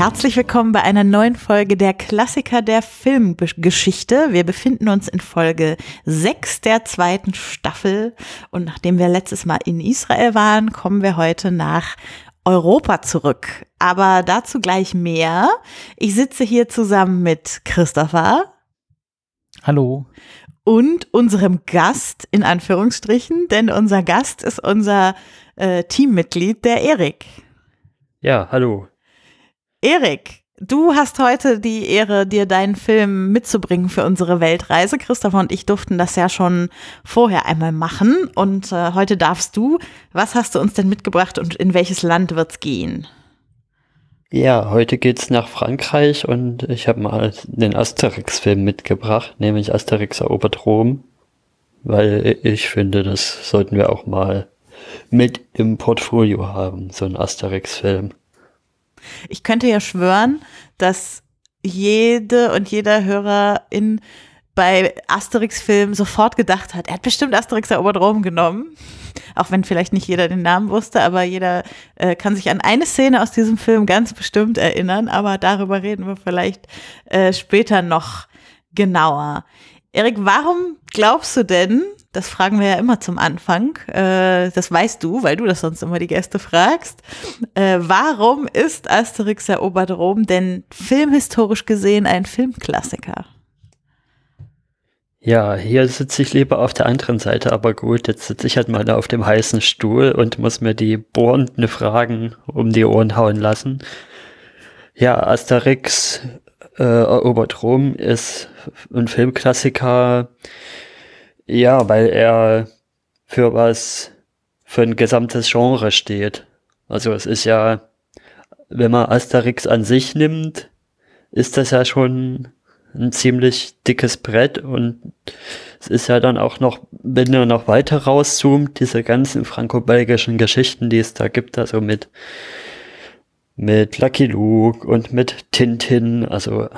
Herzlich willkommen bei einer neuen Folge der Klassiker der Filmgeschichte. Wir befinden uns in Folge 6 der zweiten Staffel und nachdem wir letztes Mal in Israel waren, kommen wir heute nach Europa zurück. Aber dazu gleich mehr. Ich sitze hier zusammen mit Christopher. Hallo. Und unserem Gast, in Anführungsstrichen, denn unser Gast ist unser äh, Teammitglied, der Erik. Ja, hallo. Erik, du hast heute die Ehre, dir deinen Film mitzubringen für unsere Weltreise. Christopher und ich durften das ja schon vorher einmal machen und äh, heute darfst du. Was hast du uns denn mitgebracht und in welches Land wird's gehen? Ja, heute geht's nach Frankreich und ich habe mal den Asterix-Film mitgebracht, nämlich Asterix erobert Rom, weil ich finde, das sollten wir auch mal mit im Portfolio haben, so ein Asterix-Film. Ich könnte ja schwören, dass jede und jeder Hörer in bei Asterix-Filmen sofort gedacht hat, er hat bestimmt Asterix erobert Rom genommen. Auch wenn vielleicht nicht jeder den Namen wusste, aber jeder äh, kann sich an eine Szene aus diesem Film ganz bestimmt erinnern. Aber darüber reden wir vielleicht äh, später noch genauer. Erik, warum glaubst du denn, das fragen wir ja immer zum Anfang. Äh, das weißt du, weil du das sonst immer die Gäste fragst. Äh, warum ist Asterix erobert Rom denn filmhistorisch gesehen ein Filmklassiker? Ja, hier sitze ich lieber auf der anderen Seite, aber gut, jetzt sitze ich halt mal da auf dem heißen Stuhl und muss mir die bohrenden Fragen um die Ohren hauen lassen. Ja, Asterix äh, erobert Rom ist ein Filmklassiker, ja, weil er für was, für ein gesamtes Genre steht. Also es ist ja, wenn man Asterix an sich nimmt, ist das ja schon ein ziemlich dickes Brett und es ist ja dann auch noch, wenn er noch weiter rauszoomt, diese ganzen franco-belgischen Geschichten, die es da gibt, also mit mit Lucky Luke und mit Tintin, also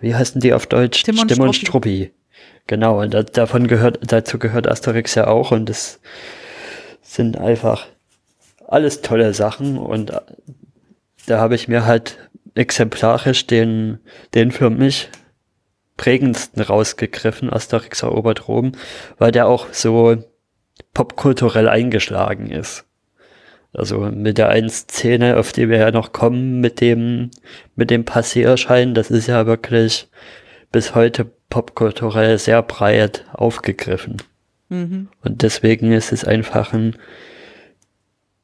wie heißen die auf Deutsch? Tim und, Tim und Struppi. Genau, und da, davon gehört, dazu gehört Asterix ja auch und es sind einfach alles tolle Sachen und da habe ich mir halt exemplarisch den, den für mich prägendsten rausgegriffen, Asterix erobert Rom, weil der auch so popkulturell eingeschlagen ist. Also mit der einen Szene, auf die wir ja noch kommen, mit dem, mit dem Passierschein, das ist ja wirklich bis heute popkulturell sehr breit aufgegriffen. Mhm. Und deswegen ist es einfach ein,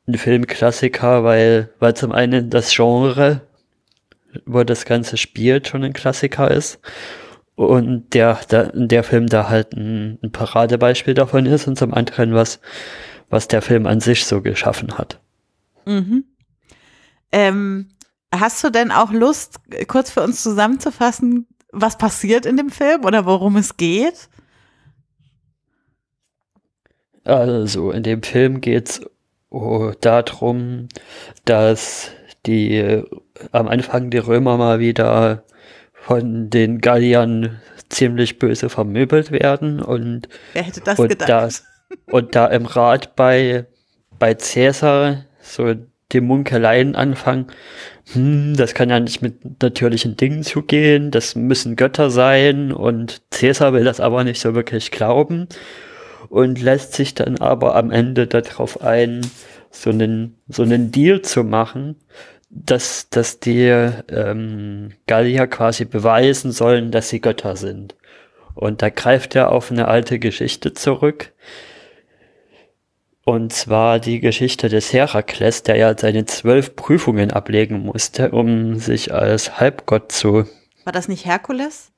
ein Filmklassiker, weil, weil zum einen das Genre, wo das Ganze spielt, schon ein Klassiker ist. Und der, der, der Film da halt ein, ein Paradebeispiel davon ist und zum anderen was, was der Film an sich so geschaffen hat. Mhm. Ähm, hast du denn auch Lust, kurz für uns zusammenzufassen, was passiert in dem Film oder worum es geht? Also, in dem Film geht es oh, darum, dass die am Anfang die Römer mal wieder von den Galliern ziemlich böse vermöbelt werden und, Wer hätte das und gedacht? Da, und da im Rat bei, bei Cäsar so die Munkeleien anfangen, hm, das kann ja nicht mit natürlichen Dingen zugehen, das müssen Götter sein und Cäsar will das aber nicht so wirklich glauben und lässt sich dann aber am Ende darauf ein, so einen, so einen Deal zu machen, dass, dass die ähm, Gallier quasi beweisen sollen, dass sie Götter sind. Und da greift er auf eine alte Geschichte zurück, und zwar die Geschichte des Herakles, der ja seine zwölf Prüfungen ablegen musste, um sich als Halbgott zu. War das nicht Herkules?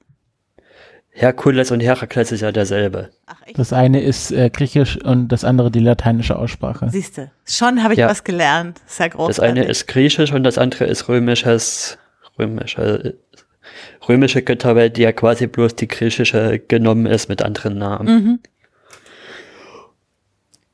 Herkules und Herakles ist ja derselbe. Ach, echt? Das eine ist äh, griechisch und das andere die lateinische Aussprache. Siehste, schon habe ich ja. was gelernt. Sehr großartig. Das eine ist griechisch und das andere ist römisches, römische, römische Götterwelt, die ja quasi bloß die griechische genommen ist mit anderen Namen. Mhm.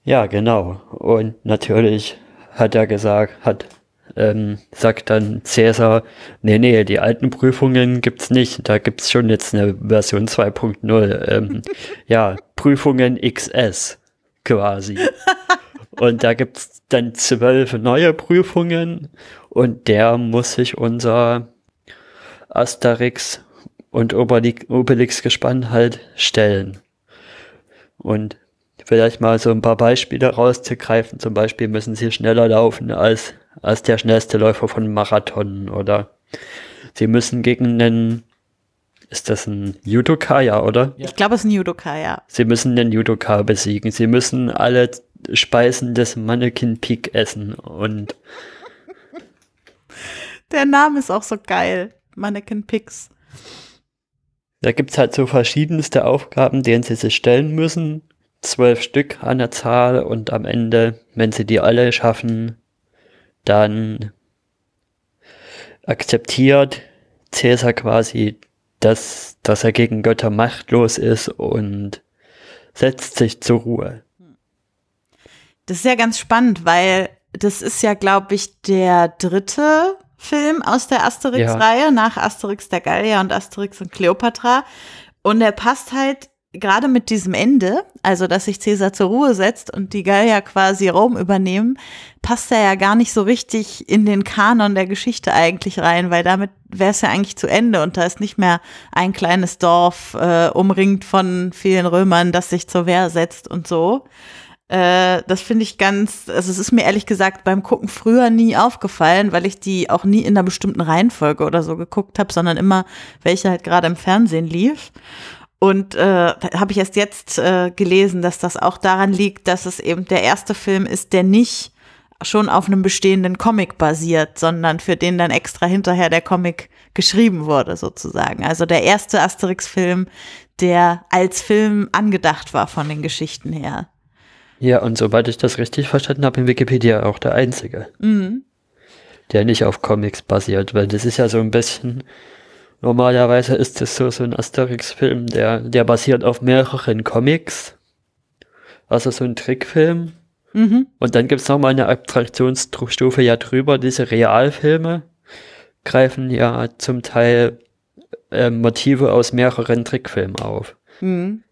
Ja, genau. Und natürlich hat er gesagt, hat, ähm, sagt dann Cäsar, nee, nee, die alten Prüfungen gibt's nicht. Da gibt's schon jetzt eine Version 2.0. Ähm, ja, Prüfungen XS quasi. Und da gibt's dann zwölf neue Prüfungen und der muss sich unser Asterix und Obelix, Obelix gespannt halt stellen. Und vielleicht mal so ein paar Beispiele rauszugreifen. Zum Beispiel müssen sie schneller laufen als, als der schnellste Läufer von Marathon oder sie müssen gegen einen, ist das ein Judoka, ja, oder? Ich glaube, es ist ein Judoka, ja. Sie müssen den Judoka besiegen. Sie müssen alle Speisen des Mannequin Peak essen und Der Name ist auch so geil. Mannequin Pix. da gibt's halt so verschiedenste Aufgaben, denen sie sich stellen müssen. Zwölf Stück an der Zahl und am Ende, wenn sie die alle schaffen, dann akzeptiert Cäsar quasi, dass, dass er gegen Götter machtlos ist und setzt sich zur Ruhe. Das ist ja ganz spannend, weil das ist ja, glaube ich, der dritte Film aus der Asterix-Reihe nach Asterix der Gallier und Asterix und Cleopatra. Und er passt halt gerade mit diesem Ende, also dass sich Cäsar zur Ruhe setzt und die Gallier quasi Rom übernehmen, passt er ja gar nicht so richtig in den Kanon der Geschichte eigentlich rein, weil damit wäre es ja eigentlich zu Ende und da ist nicht mehr ein kleines Dorf äh, umringt von vielen Römern, das sich zur Wehr setzt und so. Äh, das finde ich ganz, also es ist mir ehrlich gesagt beim Gucken früher nie aufgefallen, weil ich die auch nie in einer bestimmten Reihenfolge oder so geguckt habe, sondern immer welche halt gerade im Fernsehen lief. Und äh, habe ich erst jetzt äh, gelesen, dass das auch daran liegt, dass es eben der erste Film ist, der nicht schon auf einem bestehenden Comic basiert, sondern für den dann extra hinterher der Comic geschrieben wurde, sozusagen. Also der erste Asterix-Film, der als Film angedacht war von den Geschichten her. Ja, und soweit ich das richtig verstanden habe, in Wikipedia auch der einzige, Mhm. der nicht auf Comics basiert, weil das ist ja so ein bisschen, normalerweise ist das so, so ein Asterix-Film, der, der basiert auf mehreren Comics, also so ein Trickfilm. Mhm. Und dann gibt's noch mal eine Abstraktionsstufe ja drüber, diese Realfilme greifen ja zum Teil äh, Motive aus mehreren Trickfilmen auf. Mhm.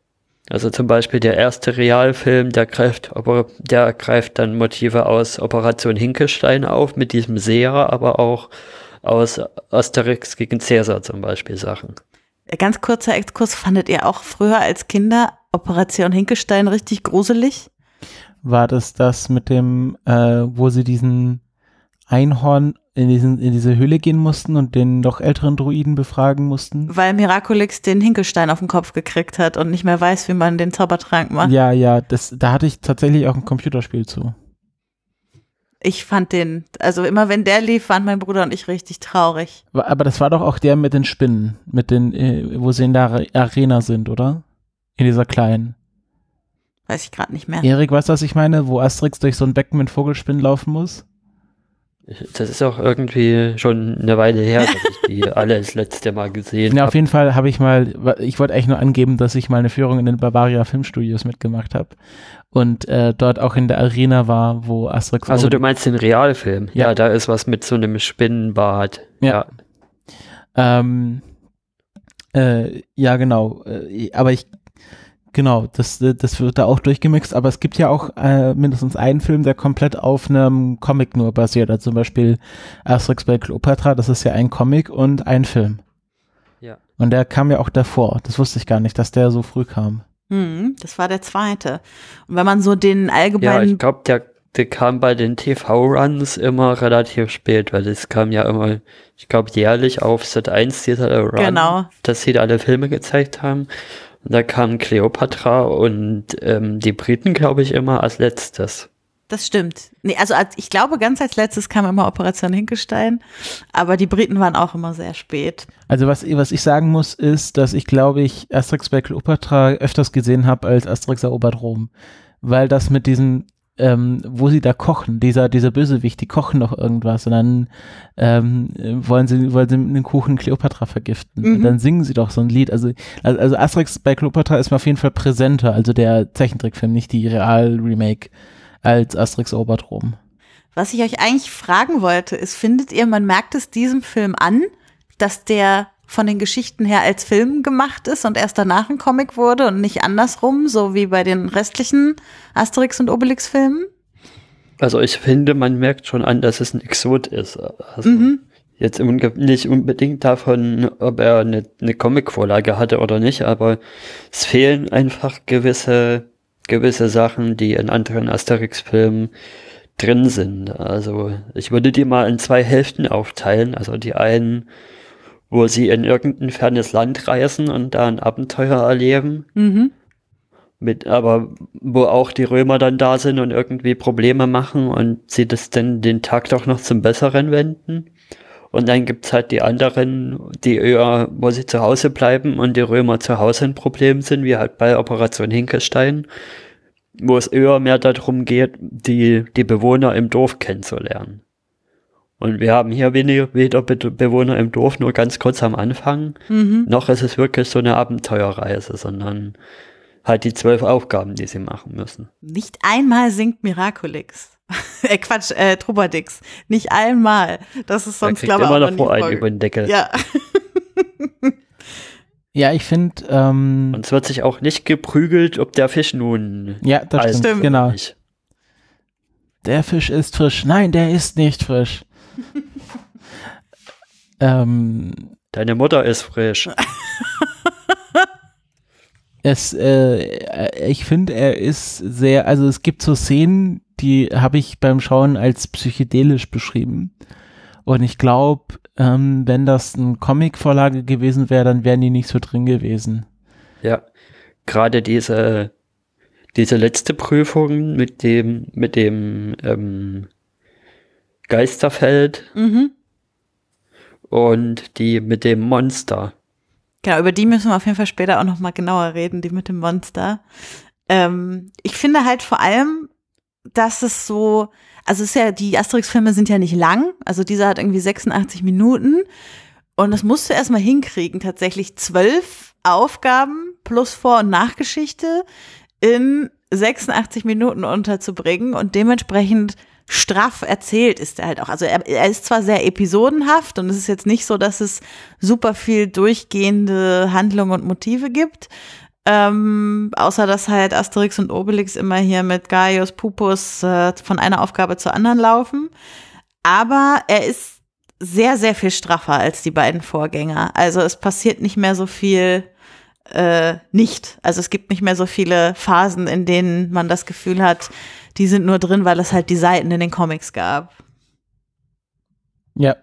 Also zum Beispiel der erste Realfilm, der greift, der greift dann Motive aus Operation Hinkelstein auf mit diesem Seher, aber auch aus Asterix gegen Cäsar zum Beispiel Sachen. Ganz kurzer Exkurs, fandet ihr auch früher als Kinder Operation Hinkestein richtig gruselig? War das das mit dem, äh, wo sie diesen Einhorn in, diesen, in diese Höhle gehen mussten und den noch älteren Druiden befragen mussten? Weil Miraculix den Hinkelstein auf den Kopf gekriegt hat und nicht mehr weiß, wie man den Zaubertrank macht. Ja, ja, das, da hatte ich tatsächlich auch ein Computerspiel zu. Ich fand den, also immer wenn der lief, waren mein Bruder und ich richtig traurig. Aber das war doch auch der mit den Spinnen, mit den, äh, wo sie in der Are- Arena sind, oder? In dieser kleinen. Weiß ich gerade nicht mehr. Erik, weißt du, was ich meine? Wo Asterix durch so ein Becken mit Vogelspinnen laufen muss? Das ist auch irgendwie schon eine Weile her, dass ich die alle das letzte Mal gesehen Ja, auf habe. jeden Fall habe ich mal, ich wollte eigentlich nur angeben, dass ich mal eine Führung in den Bavaria Filmstudios mitgemacht habe und äh, dort auch in der Arena war, wo Asterix Also du meinst den Realfilm? Ja. Ja, da ist was mit so einem Spinnenbad. Ja. Ähm, äh, ja, genau. Äh, aber ich, genau, das, das wird da auch durchgemixt. Aber es gibt ja auch äh, mindestens einen Film, der komplett auf einem Comic nur basiert. Also zum Beispiel Asterix bei Cleopatra, das ist ja ein Comic und ein Film. Ja. Und der kam ja auch davor. Das wusste ich gar nicht, dass der so früh kam. Hm, das war der zweite. Und wenn man so den Ja, allgemeinen, ich glaube, der, der kam bei den TV-Runs immer relativ spät, weil das kam ja immer, ich glaube, jährlich auf Set 1 dieser Run, Genau. dass sie da alle Filme gezeigt haben. Da kam Cleopatra und ähm, die Briten, glaube ich, immer als letztes. das stimmt. Nee, also als, ich glaube, ganz als letztes kam immer Operation Hinkestein, aber die Briten waren auch immer sehr spät. Also was, was ich sagen muss, ist, dass ich glaube ich Asterix bei Cleopatra öfters gesehen habe als Asterix erobert Rom. Weil das mit diesem, ähm, wo sie da kochen, dieser, dieser Bösewicht, die kochen noch irgendwas und dann ähm, äh, wollen sie, wollen sie mit den Kuchen Cleopatra vergiften. Mhm. Und dann singen sie doch so ein Lied. Also, also, also Asterix bei Cleopatra ist mir auf jeden Fall präsenter, also der Zeichentrickfilm, nicht die Real-Remake, als Asterix erobert Rom. Was ich euch eigentlich fragen wollte, ist, findet ihr, man merkt es diesem Film an, dass der von den Geschichten her als Film gemacht ist und erst danach ein Comic wurde und nicht andersrum, so wie bei den restlichen Asterix und Obelix Filmen? Also ich finde, man merkt schon an, dass es ein Exot ist. Also, Mhm. jetzt nicht unbedingt davon, ob er eine, eine Comic-Vorlage hatte oder nicht, aber es fehlen einfach gewisse, gewisse Sachen, die in anderen Asterix-Filmen drin sind. Also ich würde die mal in zwei Hälften aufteilen. Also die einen, wo sie in irgendein fernes Land reisen und da ein Abenteuer erleben. Mhm. Mit, aber wo auch die Römer dann da sind und irgendwie Probleme machen und sie das dann den Tag doch noch zum Besseren wenden. Und dann gibt's halt die anderen, die eher, wo sie zu Hause bleiben und die Römer zu Hause ein Problem sind, wie halt bei Operation Hinkelstein, wo es eher mehr darum geht, die, die Bewohner im Dorf kennenzulernen. Und wir haben hier weniger, weder Be Bewohner im Dorf, nur ganz kurz am Anfang, Mhm. noch ist es wirklich so eine Abenteuerreise, sondern halt die zwölf Aufgaben, die sie machen müssen. Nicht einmal singt Miraculix. äh, Quatsch, äh, Trubadix. Nicht einmal. Das ist sonst, glaube ich, immer noch vorge- über den Deckel. Ja. Ja, ich finde, ähm, Und es wird sich auch nicht geprügelt, ob der Fisch nun ja, das stimmt, genau. nicht. Der Fisch ist frisch. Nein, der ist nicht frisch. ähm, Deine Mutter ist frisch. es, äh, ich finde, er ist sehr, also es gibt so Szenen, die habe ich beim Schauen als psychedelisch beschrieben. Und ich glaube, ähm, wenn das eine Comic-Vorlage gewesen wäre, dann wären die nicht so drin gewesen. Ja. Gerade diese, diese letzte Prüfung mit dem, mit dem ähm, Geisterfeld Mhm. und die mit dem Monster. Genau, über die müssen wir auf jeden Fall später auch noch mal genauer reden, die mit dem Monster. Ähm, ich finde halt vor allem, dass es so, also es ist ja, die Asterix-Filme sind ja nicht lang, also dieser hat irgendwie 86 Minuten und das musst du erstmal hinkriegen, tatsächlich zwölf Aufgaben plus Vor- und Nachgeschichte in 86 Minuten unterzubringen und dementsprechend straff erzählt ist er halt auch. Also er, er ist zwar sehr episodenhaft und es ist jetzt nicht so, dass es super viel durchgehende Handlung und Motive gibt. Ähm, außer dass halt Asterix und Obelix immer hier mit Gaius Pupus äh, von einer Aufgabe zur anderen laufen. Aber er ist sehr, sehr viel straffer als die beiden Vorgänger. Also es passiert nicht mehr so viel äh, nicht. Also es gibt nicht mehr so viele Phasen, in denen man das Gefühl hat, die sind nur drin, weil es halt die Seiten in den Comics gab. Ja.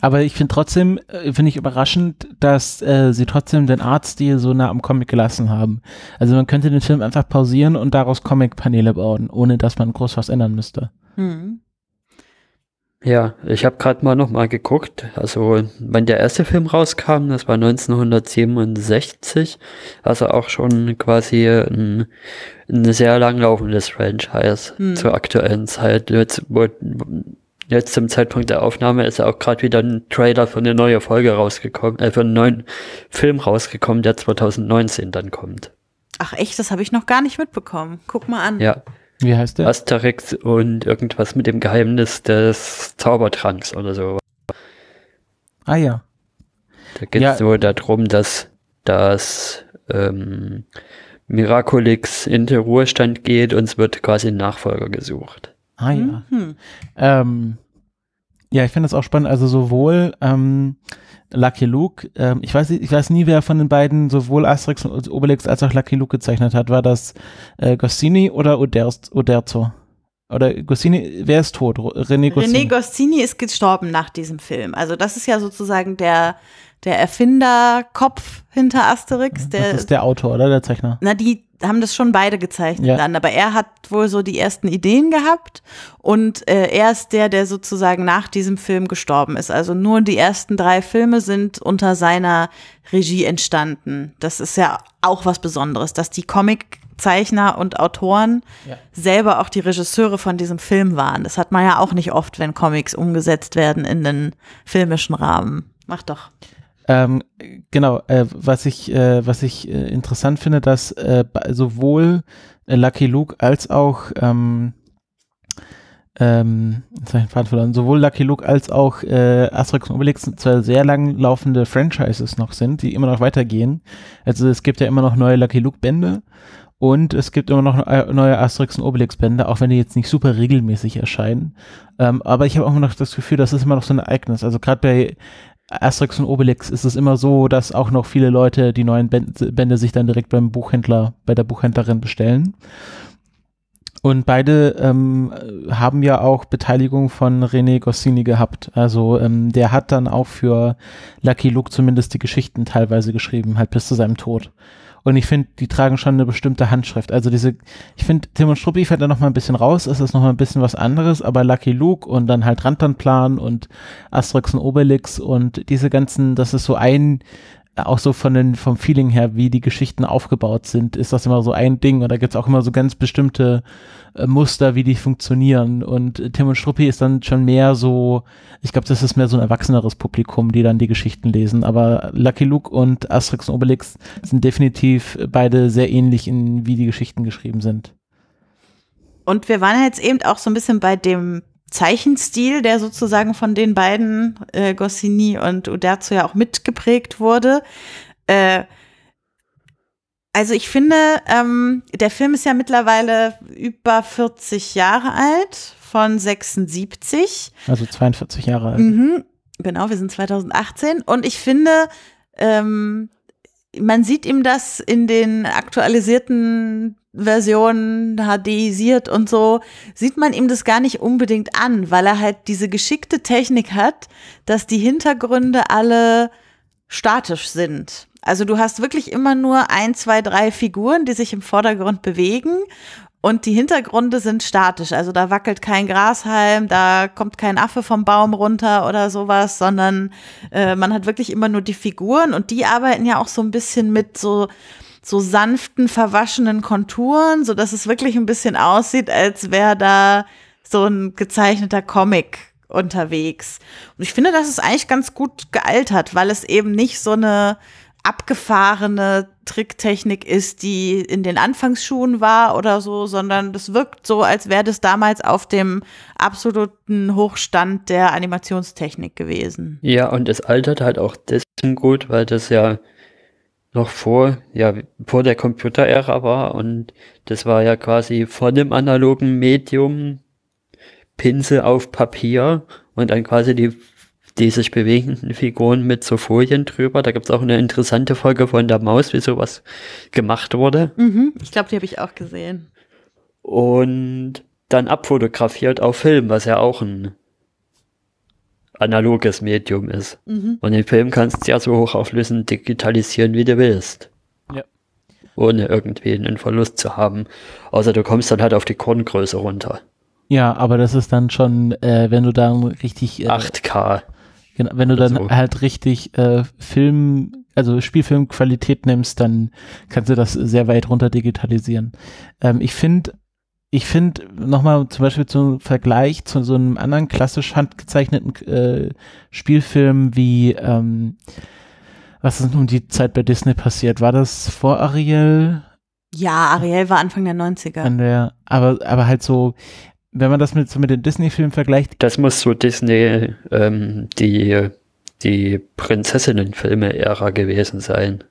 Aber ich finde trotzdem, äh, finde ich überraschend, dass äh, sie trotzdem den Artstil so nah am Comic gelassen haben. Also man könnte den Film einfach pausieren und daraus Comic-Paneele bauen, ohne dass man groß was ändern müsste. Hm. Ja, ich habe gerade mal noch mal geguckt. Also, wenn der erste Film rauskam, das war 1967, also auch schon quasi ein, ein sehr langlaufendes Franchise Hm. zur aktuellen Zeit. Jetzt, jetzt zum Zeitpunkt der Aufnahme ist ja auch gerade wieder ein Trailer für eine neue Folge rausgekommen, äh, für einen neuen Film rausgekommen, der 2019 dann kommt. Ach echt, das habe ich noch gar nicht mitbekommen. Guck mal an. Ja, Wie heißt der? Asterix und irgendwas mit dem Geheimnis des Zaubertranks oder so. Ah ja. Da geht Ja. es so darum, dass, dass ähm, Miraculix in den Ruhestand geht und es wird quasi ein Nachfolger gesucht. Ah ja. Hm. Ähm, ja, ich finde das auch spannend. Also sowohl ähm, Lucky Luke, ähm, ich weiß ich weiß nie, wer von den beiden sowohl Asterix und Obelix als auch Lucky Luke gezeichnet hat. War das äh, Goscinny oder Oderz, Oderzo? Oder Goscinny, wer ist tot? René Goscinny. René Goscinny ist gestorben nach diesem Film. Also das ist ja sozusagen der, der Erfinderkopf hinter Asterix. Der, das ist der Autor, oder? Der Zeichner. na, die haben das schon beide gezeichnet Ja. dann, aber er hat wohl so die ersten Ideen gehabt und äh, er ist der, der sozusagen nach diesem Film gestorben ist. Also nur die ersten drei Filme sind unter seiner Regie entstanden. Das ist ja auch was Besonderes, dass die Comiczeichner und Autoren Ja. selber auch die Regisseure von diesem Film waren. Das hat man ja auch nicht oft, wenn Comics umgesetzt werden in den filmischen Rahmen. Mach doch. Ähm, genau, äh, was ich, äh, was ich äh, interessant finde, dass äh, sowohl äh, Lucky Luke als auch ähm, ähm, verloren, sowohl Lucky Luke als auch äh, Asterix und Obelix zwei sehr lang laufende Franchises noch sind, die immer noch weitergehen. Also es gibt ja immer noch neue Lucky Luke Bände Und es gibt immer noch neue Asterix und Obelix-Bände, auch wenn die jetzt nicht super regelmäßig erscheinen. Ähm, aber ich habe auch immer noch das Gefühl, das ist immer noch so ein Ereignis. Also gerade bei Asterix und Obelix ist es immer so, dass auch noch viele Leute die neuen Bände sich dann direkt beim Buchhändler, bei der Buchhändlerin bestellen. Und beide ähm, haben ja auch Beteiligung von René Goscinny gehabt. Also ähm, der hat dann auch für Lucky Luke zumindest die Geschichten teilweise geschrieben, halt bis zu seinem Tod. Und ich finde, die tragen schon eine bestimmte Handschrift. Also diese, ich finde, Tim und Struppi fällt da noch mal ein bisschen raus, ist das noch mal ein bisschen was anderes, aber Lucky Luke und dann halt Rantanplan und Asterix und Obelix und diese ganzen, das ist so ein, auch so von den, vom Feeling her, wie die Geschichten aufgebaut sind, ist das immer so ein Ding. Und da gibt's auch immer so ganz bestimmte äh, Muster, wie die funktionieren. Und Tim und Struppi ist dann schon mehr so, ich glaube, das ist mehr so ein erwachseneres Publikum, die dann die Geschichten lesen. Aber Lucky Luke und Asterix und Obelix sind definitiv beide sehr ähnlich in, wie die Geschichten geschrieben sind. Und wir waren jetzt eben auch so ein bisschen bei dem Zeichenstil, der sozusagen von den beiden, äh, Goscinny und Uderzo ja auch mitgeprägt wurde. Äh, also ich finde, ähm, der Film ist ja mittlerweile über 40 Jahre alt, von 76. Also 42 Jahre alt. Mhm, genau, wir sind 2018. Und ich finde, ähm, man sieht ihm das in den aktualisierten Versionen, HDisiert und so, sieht man ihm das gar nicht unbedingt an, weil er halt diese geschickte Technik hat, dass die Hintergründe alle statisch sind. Also du hast wirklich immer nur ein, zwei, drei Figuren, die sich im Vordergrund bewegen und die Hintergründe sind statisch. Also da wackelt kein Grashalm, da kommt kein Affe vom Baum runter oder sowas, sondern äh, man hat wirklich immer nur die Figuren und die arbeiten ja auch so ein bisschen mit so so sanften, verwaschenen Konturen, so dass es wirklich ein bisschen aussieht, als wäre da so ein gezeichneter Comic unterwegs. Und ich finde, das ist eigentlich ganz gut gealtert, weil es eben nicht so eine abgefahrene Tricktechnik ist, die in den Anfangsschuhen war oder so, sondern das wirkt so, als wäre das damals auf dem absoluten Hochstand der Animationstechnik gewesen. Ja, und es altert halt auch deswegen gut, weil das ja noch vor, ja, vor der Computerära war und das war ja quasi vor dem analogen Medium Pinsel auf Papier und dann quasi die, die sich bewegenden Figuren mit so Folien drüber. Da gibt's auch eine interessante Folge von der Maus, wie sowas gemacht wurde. Mhm, ich glaube, die habe ich auch gesehen. Und dann abfotografiert auf Film, was ja auch ein analoges Medium ist. Mhm. Und den Film kannst du ja so hochauflösend digitalisieren, wie du willst. Ja. Ohne irgendwie einen Verlust zu haben. Außer du kommst dann halt auf die Korngröße runter. Ja, aber das ist dann schon, äh, wenn du dann richtig. Äh, 8K. Genau, wenn du dann so. halt richtig äh, Film, also Spielfilmqualität nimmst, dann kannst du das sehr weit runter digitalisieren. Ähm, ich finde ich finde nochmal zum Beispiel zum Vergleich zu so einem anderen klassisch handgezeichneten äh, Spielfilm wie ähm, was ist nun die Zeit bei Disney passiert? War das vor Ariel? Ja, Ariel war Anfang der 90er. An der, aber, aber halt so, wenn man das mit, so mit den Disney-Filmen vergleicht. Das muss so Disney, ähm, die, die Prinzessinnen-Filme-Ära gewesen sein.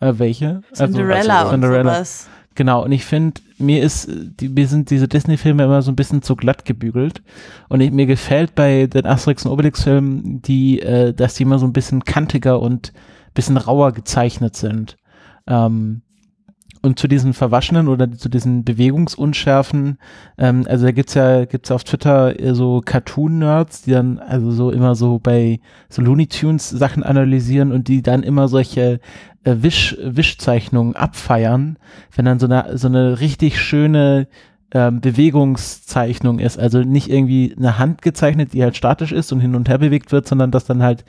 Äh, welche? Cinderella also, also, Cinderella. und sowas. Genau, und ich finde, mir ist, die, mir sind diese Disney-Filme immer so ein bisschen zu glatt gebügelt. Und ich, mir gefällt bei den Asterix und Obelix-Filmen, die, äh, dass die immer so ein bisschen kantiger und bisschen rauer gezeichnet sind. Ähm, und zu diesen Verwaschenen oder zu diesen Bewegungsunschärfen, ähm, also da gibt's ja, gibt's auf Twitter so Cartoon-Nerds, die dann also so immer so bei so Looney Tunes Sachen analysieren und die dann immer solche äh, Wisch, Wischzeichnungen abfeiern, wenn dann so eine, so eine richtig schöne ähm, Bewegungszeichnung ist. Also nicht irgendwie eine Hand gezeichnet, die halt statisch ist und hin und her bewegt wird, sondern dass dann halt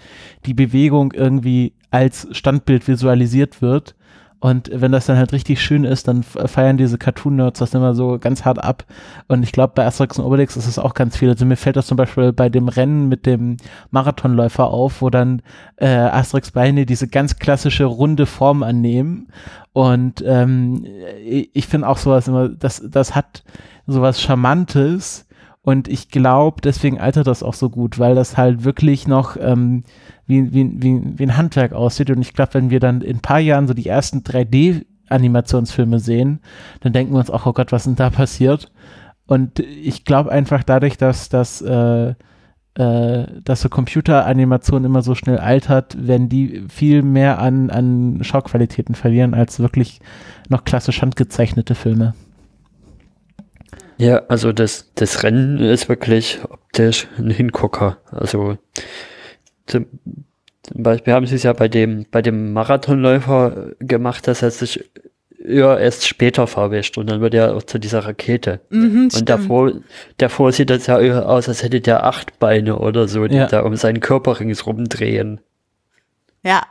die Bewegung irgendwie als Standbild visualisiert wird und wenn das dann halt richtig schön ist, dann feiern diese Cartoon-Nerds das immer so ganz hart ab. Und ich glaube, bei Asterix und Obelix ist es auch ganz viel. Also mir fällt das zum Beispiel bei dem Rennen mit dem Marathonläufer auf, wo dann äh, Asterix Beine diese ganz klassische runde Form annehmen. Und ähm, ich finde auch sowas immer, das, das hat sowas Charmantes. Und ich glaube, deswegen altert das auch so gut, weil das halt wirklich noch ähm, wie, wie, wie, wie ein Handwerk aussieht. Und ich glaube, wenn wir dann in ein paar Jahren so die ersten 3D Animationsfilme sehen, dann denken wir uns auch, oh Gott, was denn da passiert? Und ich glaube einfach dadurch, dass das äh, äh, dass so Computeranimation immer so schnell altert, werden die viel mehr an, an Schauqualitäten verlieren als wirklich noch klassisch handgezeichnete Filme. Ja, also das, das Rennen ist wirklich optisch ein Hingucker. Also zum, Beispiel haben sie es ja bei dem, bei dem Marathonläufer gemacht, dass er sich ja erst später verwischt und dann wird er auch zu dieser Rakete. Mhm, und davor, davor sieht das ja aus, als hätte der acht Beine oder so, die Ja. da um seinen Körper ringsrum drehen. Ja.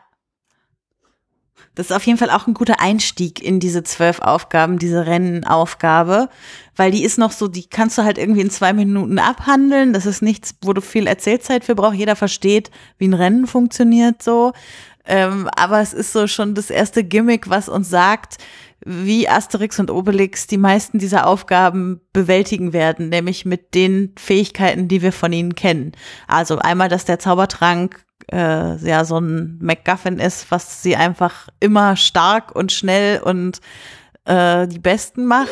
Das ist auf jeden Fall auch ein guter Einstieg in diese zwölf Aufgaben, diese Rennenaufgabe, weil die ist noch so, die kannst du halt irgendwie in zwei Minuten abhandeln. Das ist nichts, wo du viel Erzählzeit für brauchst. Jeder versteht, wie ein Rennen funktioniert so. Ähm, aber es ist so schon das erste Gimmick, was uns sagt, wie Asterix und Obelix die meisten dieser Aufgaben bewältigen werden, nämlich mit den Fähigkeiten, die wir von ihnen kennen. Also einmal, dass der Zaubertrank äh, ja so ein MacGuffin ist, was sie einfach immer stark und schnell und äh, die Besten macht.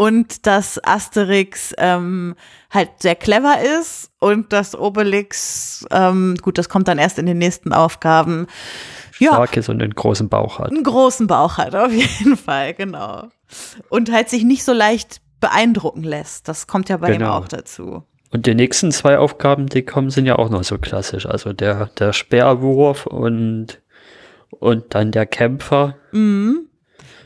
Und dass Asterix ähm, halt sehr clever ist und dass Obelix, ähm, gut, das kommt dann erst in den nächsten Aufgaben, ja, Stark ist und einen großen Bauch hat. einen großen Bauch hat, auf jeden Fall, genau. Und halt sich nicht so leicht beeindrucken lässt. Das kommt ja bei ihm Genau. auch dazu. Und die nächsten zwei Aufgaben, die kommen, sind ja auch noch so klassisch. Also der, der Speerwurf und, und dann der Kämpfer. Mhm.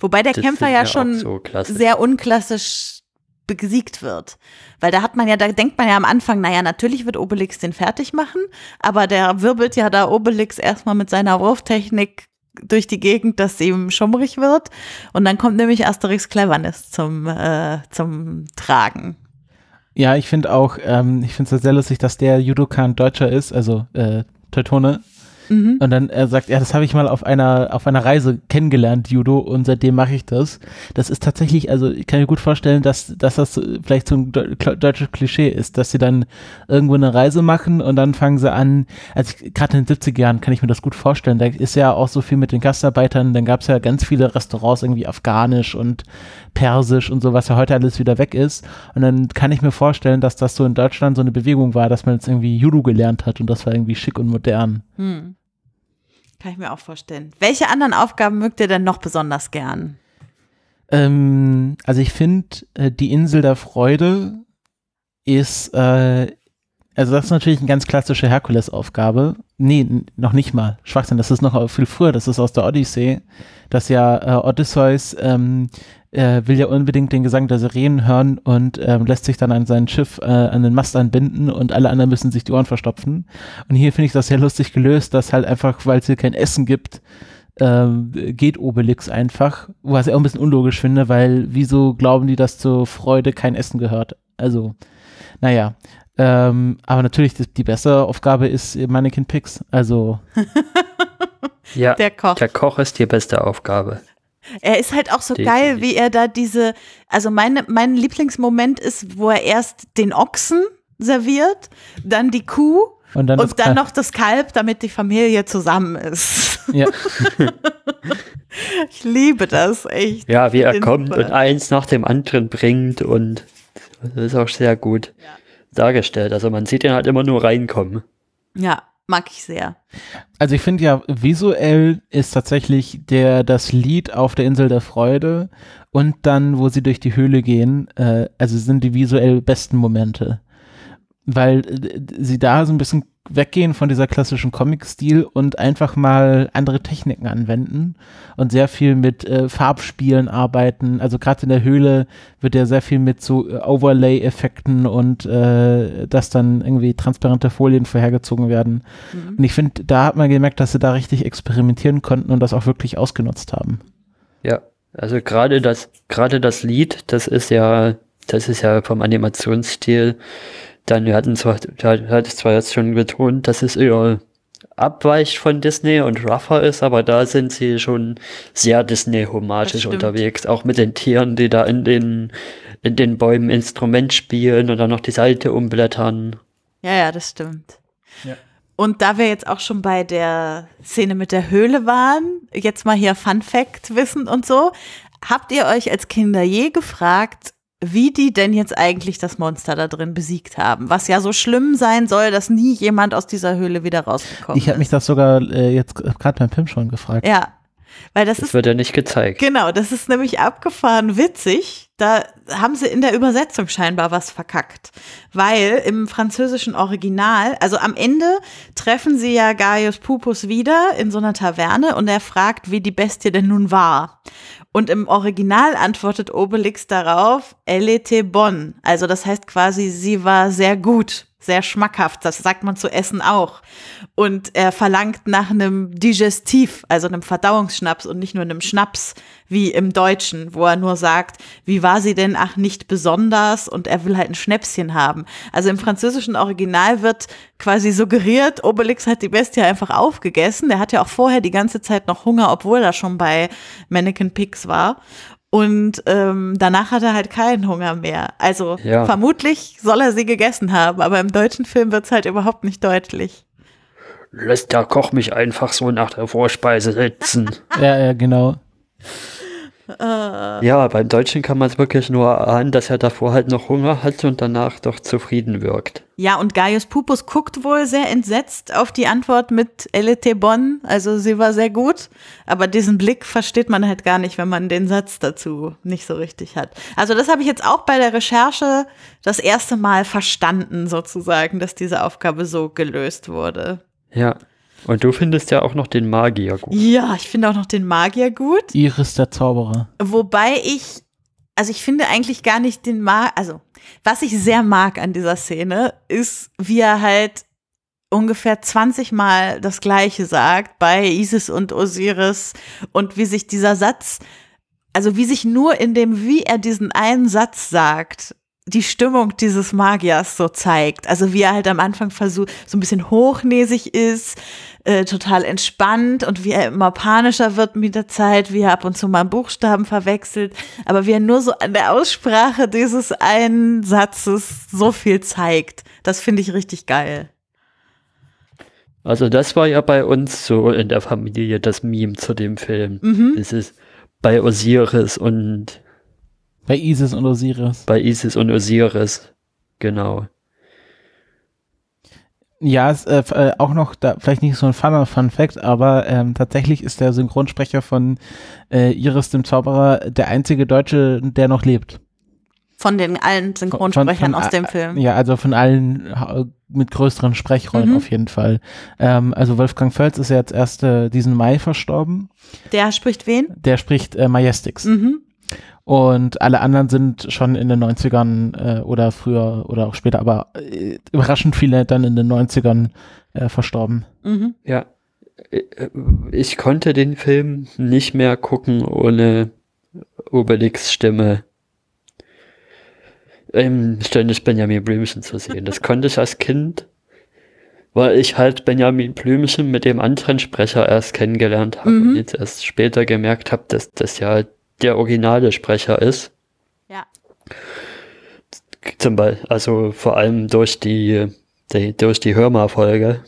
Wobei der Das Kämpfer ja auch schon so sehr unklassisch besiegt wird. Weil da hat man ja, da denkt man ja am Anfang, naja, natürlich wird Obelix den fertig machen, aber der wirbelt ja da Obelix erstmal mit seiner Wurftechnik durch die Gegend, dass ihm schummrig wird. Und dann kommt nämlich Asterix Cleverness zum, äh, zum Tragen. Ja, ich finde auch, ähm, ich finde es sehr lustig, dass der Judoka ein Deutscher ist, also äh, Teutone. Mhm. Und dann er sagt, ja, das habe ich mal auf einer auf einer Reise kennengelernt, Judo, und seitdem mache ich das. Das ist tatsächlich, also ich kann mir gut vorstellen, dass, dass das vielleicht so ein deutsches Klischee ist, dass sie dann irgendwo eine Reise machen und dann fangen sie an, also gerade in den 70er Jahren kann ich mir das gut vorstellen, da ist ja auch so viel mit den Gastarbeitern, dann gab es ja ganz viele Restaurants, irgendwie afghanisch und persisch und so, was ja heute alles wieder weg ist. Und dann kann ich mir vorstellen, dass das so in Deutschland so eine Bewegung war, dass man jetzt irgendwie Judo gelernt hat und das war irgendwie schick und modern. Hm. Kann ich mir auch vorstellen. Welche anderen Aufgaben mögt ihr denn noch besonders gern? Ähm, also ich finde, äh, die Insel der Freude ist, äh, also das ist natürlich eine ganz klassische Herkulesaufgabe. Nee, noch nicht mal. Schwachsinn, das ist noch viel früher, das ist aus der Odyssee, dass ja äh, Odysseus ähm, äh, will ja unbedingt den Gesang der Sirenen hören und ähm, lässt sich dann an sein Schiff äh, an den Mast anbinden und alle anderen müssen sich die Ohren verstopfen. Und hier finde ich das sehr lustig gelöst, dass halt einfach, weil es hier kein Essen gibt, ähm, geht Obelix einfach, was ich auch ein bisschen unlogisch finde, weil wieso glauben die, dass zur Freude kein Essen gehört? Also, naja. Ähm, aber natürlich die, die bessere Aufgabe ist Mannequin Pix. Also, Ja, Der Koch. der Koch ist die beste Aufgabe. Er ist halt auch so Definitiv. geil, wie er da diese, also meine, mein Lieblingsmoment ist, wo er erst den Ochsen serviert, dann die Kuh und dann, und dann noch das Kalb, damit die Familie zusammen ist. Ja, Ich liebe das echt. Ja, wie er kommt super. und eins nach dem anderen bringt und das ist auch sehr gut Ja. dargestellt. Also man sieht ihn halt immer nur reinkommen. Ja, mag ich sehr. also ich finde ja, visuell ist tatsächlich der, das Lied auf der Insel der Freude und dann, wo sie durch die Höhle gehen, äh, also sind die visuell besten Momente. Weil äh, sie da so ein bisschen weggehen von dieser klassischen Comic-Stil und einfach mal andere Techniken anwenden und sehr viel mit äh, Farbspielen arbeiten. Also gerade in der Höhle wird ja sehr viel mit so äh, Overlay-Effekten und äh, dass dann irgendwie transparente Folien vorhergezogen werden. Mhm. Und ich finde, da hat man gemerkt, dass sie da richtig experimentieren konnten und das auch wirklich ausgenutzt haben. Ja, also gerade das, gerade das Lied, das ist ja, das ist ja vom Animationsstil. Dann, wir hatten zwar, zwar jetzt schon betont, dass es eher abweicht von Disney und rougher ist, aber da sind sie schon sehr Disney-homatisch unterwegs, auch mit den Tieren, die da in den, in den Bäumen Instrument spielen und dann noch die Seite umblättern. Ja, ja, das stimmt. Ja. und da wir jetzt auch schon bei der Szene mit der Höhle waren, jetzt mal hier Fun Fact wissen und so, habt ihr euch als Kinder je gefragt, wie die denn jetzt eigentlich das Monster da drin besiegt haben? Was ja so schlimm sein soll, dass nie jemand aus dieser Höhle wieder rausgekommen Ich habe mich ist. das sogar äh, jetzt gerade beim Film schon gefragt. Ja, weil das Das ist wird ja nicht gezeigt. Genau, das ist nämlich abgefahren witzig. Da haben sie in der Übersetzung scheinbar was verkackt. Weil im französischen Original, also am Ende treffen sie ja Gaius Pupus wieder in so einer Taverne und er fragt, wie die Bestie denn nun war. Und im Original antwortet Obelix darauf, elle était bonne. Also das heißt quasi, sie war sehr gut, sehr schmackhaft. Das sagt man zu Essen auch. Und er verlangt nach einem Digestiv, also einem Verdauungsschnaps und nicht nur einem Schnaps, wie im Deutschen, wo er nur sagt, wie war sie denn? Ach, nicht besonders. Und er will halt ein Schnäpschen haben. Also im französischen Original wird quasi suggeriert, Obelix hat die Bestie einfach aufgegessen. Der hat ja auch vorher die ganze Zeit noch Hunger, obwohl er schon bei Mannequin Pigs war. Und ähm, danach hat er halt keinen Hunger mehr. Also Ja. vermutlich soll er sie gegessen haben, aber im deutschen Film wird's halt überhaupt nicht deutlich. Lässt der Koch mich einfach so nach der Vorspeise sitzen. Ja, ja, genau. Ja, beim Deutschen kann man es wirklich nur ahnen, dass er davor halt noch Hunger hat und danach doch zufrieden wirkt. Ja, und Gaius Pupus guckt wohl sehr entsetzt auf die Antwort mit Elle était bonne, also sie war sehr gut, aber diesen Blick versteht man halt gar nicht, wenn man den Satz dazu nicht so richtig hat. Also das habe ich jetzt auch bei der Recherche das erste Mal verstanden, sozusagen, dass diese Aufgabe so gelöst wurde. Ja. Und du findest ja auch noch den Magier gut. Ja, ich finde auch noch den Magier gut. Iris der Zauberer. Wobei ich, also ich finde eigentlich gar nicht den Mag, also was ich sehr mag an dieser Szene, ist, wie er halt ungefähr 20 Mal das Gleiche sagt bei Isis und Osiris und wie sich dieser Satz, also wie sich nur in dem, wie er diesen einen Satz sagt, die Stimmung dieses Magiers so zeigt. Also wie er halt am Anfang versucht, so ein bisschen hochnäsig ist, äh, total entspannt und wie er immer panischer wird mit der Zeit, wie er ab und zu mal Buchstaben verwechselt, aber wie er nur so an der Aussprache dieses einen Satzes so viel zeigt. Das finde ich richtig geil. Also das war ja bei uns so in der Familie das Meme zu dem Film. Mhm. Es ist bei Osiris und Bei Isis und Osiris. bei Isis und Osiris. Genau. Ja, ist äh, äh, auch noch, da, vielleicht nicht so ein Fun, Fun Fact, aber ähm, tatsächlich ist der Synchronsprecher von äh, Iris dem Zauberer der einzige Deutsche, der noch lebt. Von den allen Von- Synchronsprechern von- aus dem Film. Ja, also von allen mit größeren Sprechrollen Mhm. auf jeden Fall. Ähm, also Wolfgang Völz ist ja jetzt erst äh, diesen Mai verstorben. Der spricht wen? Der spricht äh, Majestix. Mhm. Und alle anderen sind schon in den 90ern äh, oder früher oder auch später, aber äh, überraschend viele dann in den 90ern äh, verstorben. Mhm. Ja. Äh, Ich konnte den Film nicht mehr gucken ohne Obelix Stimme im ständig Benjamin Blümchen zu sehen. Das konnte ich als Kind, weil ich halt Benjamin Blümchen mit dem anderen Sprecher erst kennengelernt habe Mhm. und jetzt erst später gemerkt habe, dass das ja der originale Sprecher ist. Ja. Zum Beispiel, also vor allem durch die, die durch die Hörmal-Folge.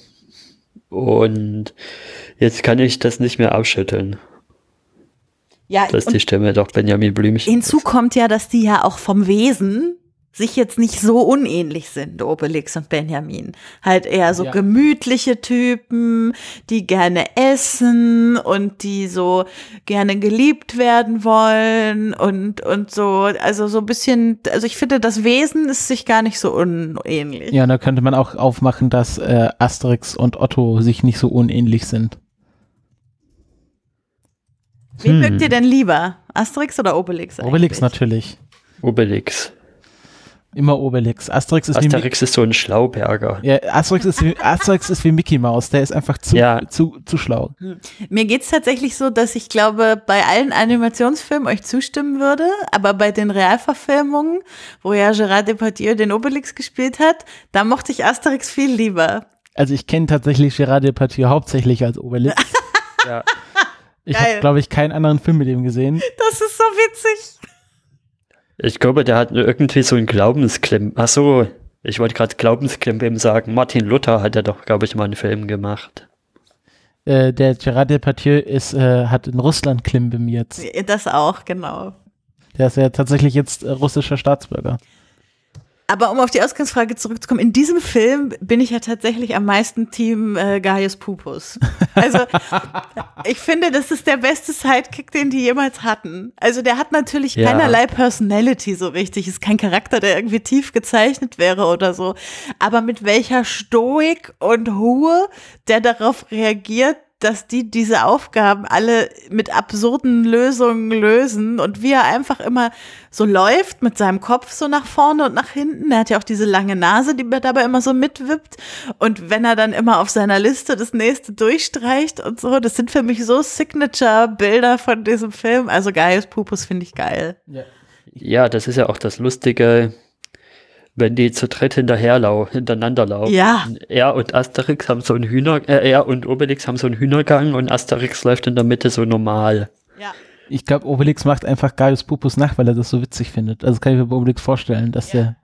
Und jetzt kann ich das nicht mehr abschütteln, Ja, dass die Stimme doch Benjamin Blümchen hinzu ist. kommt ja, dass die ja auch vom Wesen sich jetzt nicht so unähnlich sind, Obelix und Benjamin. Halt eher so Ja. gemütliche Typen, die gerne essen und die so gerne geliebt werden wollen und, und so, also so ein bisschen, also ich finde, das Wesen ist sich gar nicht so unähnlich. Ja, da könnte man auch aufmachen, dass äh, Asterix und Otto sich nicht so unähnlich sind. Wen Hm. mögt ihr denn lieber? Asterix oder Obelix? Obelix eigentlich? natürlich. Obelix. Immer Obelix. Asterix ist Asterix ist so ein Schlauberger. ja, Asterix ist wie Asterix ist wie Mickey Mouse, der ist einfach zu Ja. zu zu schlau. Mir geht's tatsächlich so, dass ich glaube, bei allen Animationsfilmen euch zustimmen würde, aber bei den Realverfilmungen, wo ja Gerard Depardieu den Obelix gespielt hat, da mochte ich Asterix viel lieber. Also ich kenne tatsächlich Gerard Depardieu hauptsächlich als Obelix. Ja. Ich habe glaube ich keinen anderen Film mit ihm gesehen. Das ist so witzig. Ich glaube, der hat irgendwie so ein Glaubensklemm. Ach so, Ich wollte gerade Glaubensklimbim sagen. Martin Luther hat ja doch, glaube ich, mal einen Film gemacht. Äh, der Gerard Depardieu ist, äh, hat in Russland Klimbim jetzt. Das auch, genau. Der ist ja tatsächlich jetzt äh, russischer Staatsbürger. Aber um auf die Ausgangsfrage zurückzukommen, in diesem Film bin ich ja tatsächlich am meisten Team äh, Gaius Pupus. Also ich finde, das ist der beste Sidekick, den die jemals hatten. Also der hat natürlich Ja. keinerlei Personality so richtig, ist kein Charakter, der irgendwie tief gezeichnet wäre oder so. Aber mit welcher Stoik und Ruhe der darauf reagiert, dass die diese Aufgaben alle mit absurden Lösungen lösen und wie er einfach immer so läuft mit seinem Kopf so nach vorne und nach hinten. Er hat ja auch diese lange Nase, die dabei immer so mitwippt. Und wenn er dann immer auf seiner Liste das nächste durchstreicht und so, das sind für mich so Signature-Bilder von diesem Film. Also Gaius Pupus finde ich geil. Ja, das ist ja auch das Lustige, wenn die zu dritt hinterherlau hintereinander laufen. Ja. Er und Asterix haben so einen Hühner, äh, er und Obelix haben so einen Hühnergang und Asterix läuft in der Mitte so normal. Ich glaube, Obelix macht einfach Gaius Pupus nach, weil er das so witzig findet. Also kann ich mir bei Obelix vorstellen, dass Ja. der.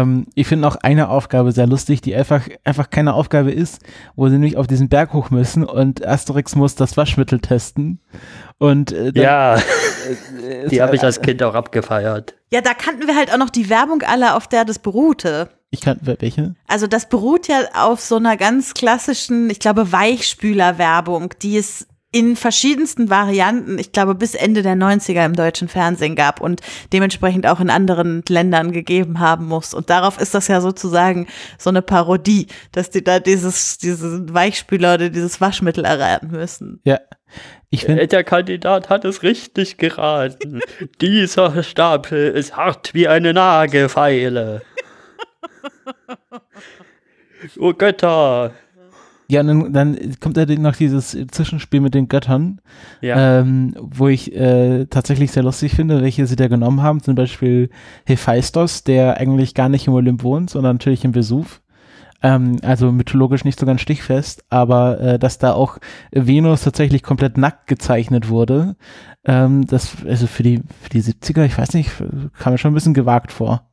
Ähm, ich finde auch eine Aufgabe sehr lustig, die einfach einfach keine Aufgabe ist, wo sie nämlich auf diesen Berg hoch müssen und Asterix muss das Waschmittel testen. Und äh, dann, Ja, äh, die habe ich als Kind auch abgefeiert. Ja, da kannten wir halt auch noch die Werbung alle, auf der das beruhte. Ich kann welche? Also das beruht ja auf so einer ganz klassischen, ich glaube, Weichspüler-Werbung, die es in verschiedensten Varianten, ich glaube, bis Ende der 90er im deutschen Fernsehen gab und dementsprechend auch in anderen Ländern gegeben haben muss. Und darauf ist das ja sozusagen so eine Parodie, dass die da dieses, diesen Weichspüler oder dieses Waschmittel erraten müssen. Ja. Ich finde, Äh, Der Kandidat hat es richtig geraten. Dieser Stapel ist hart wie eine Nagelfeile. Oh Götter. Ja, dann, dann kommt ja noch dieses Zwischenspiel mit den Göttern. Ja. ähm, wo ich äh, tatsächlich sehr lustig finde, welche sie da genommen haben. Zum Beispiel Hephaistos, der eigentlich gar nicht im Olymp wohnt, sondern natürlich im Vesuv. Ähm, also mythologisch nicht so ganz stichfest, aber äh, dass da auch Venus tatsächlich komplett nackt gezeichnet wurde, ähm, das, also für die, für die 70er, ich weiß nicht, kam mir schon ein bisschen gewagt vor.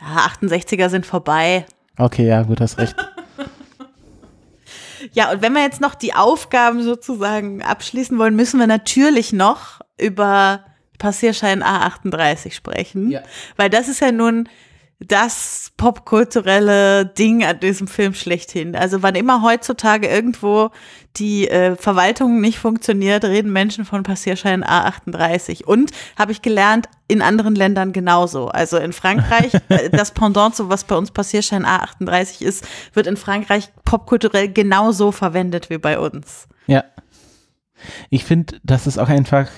Ja, 68er sind vorbei. Okay, ja, gut, hast recht. Ja, und wenn wir jetzt noch die Aufgaben sozusagen abschließen wollen, müssen wir natürlich noch über Passierschein A38 sprechen. Ja. Weil das ist ja nun das popkulturelle Ding an diesem Film schlechthin. Also wann immer heutzutage irgendwo die äh, Verwaltung nicht funktioniert, reden Menschen von Passierschein A38. Und habe ich gelernt, in anderen Ländern genauso. Also in Frankreich, äh, das Pendant zu was bei uns Passierschein A38 ist, wird in Frankreich popkulturell genauso verwendet wie bei uns. Ja. Ich finde, das ist auch einfach,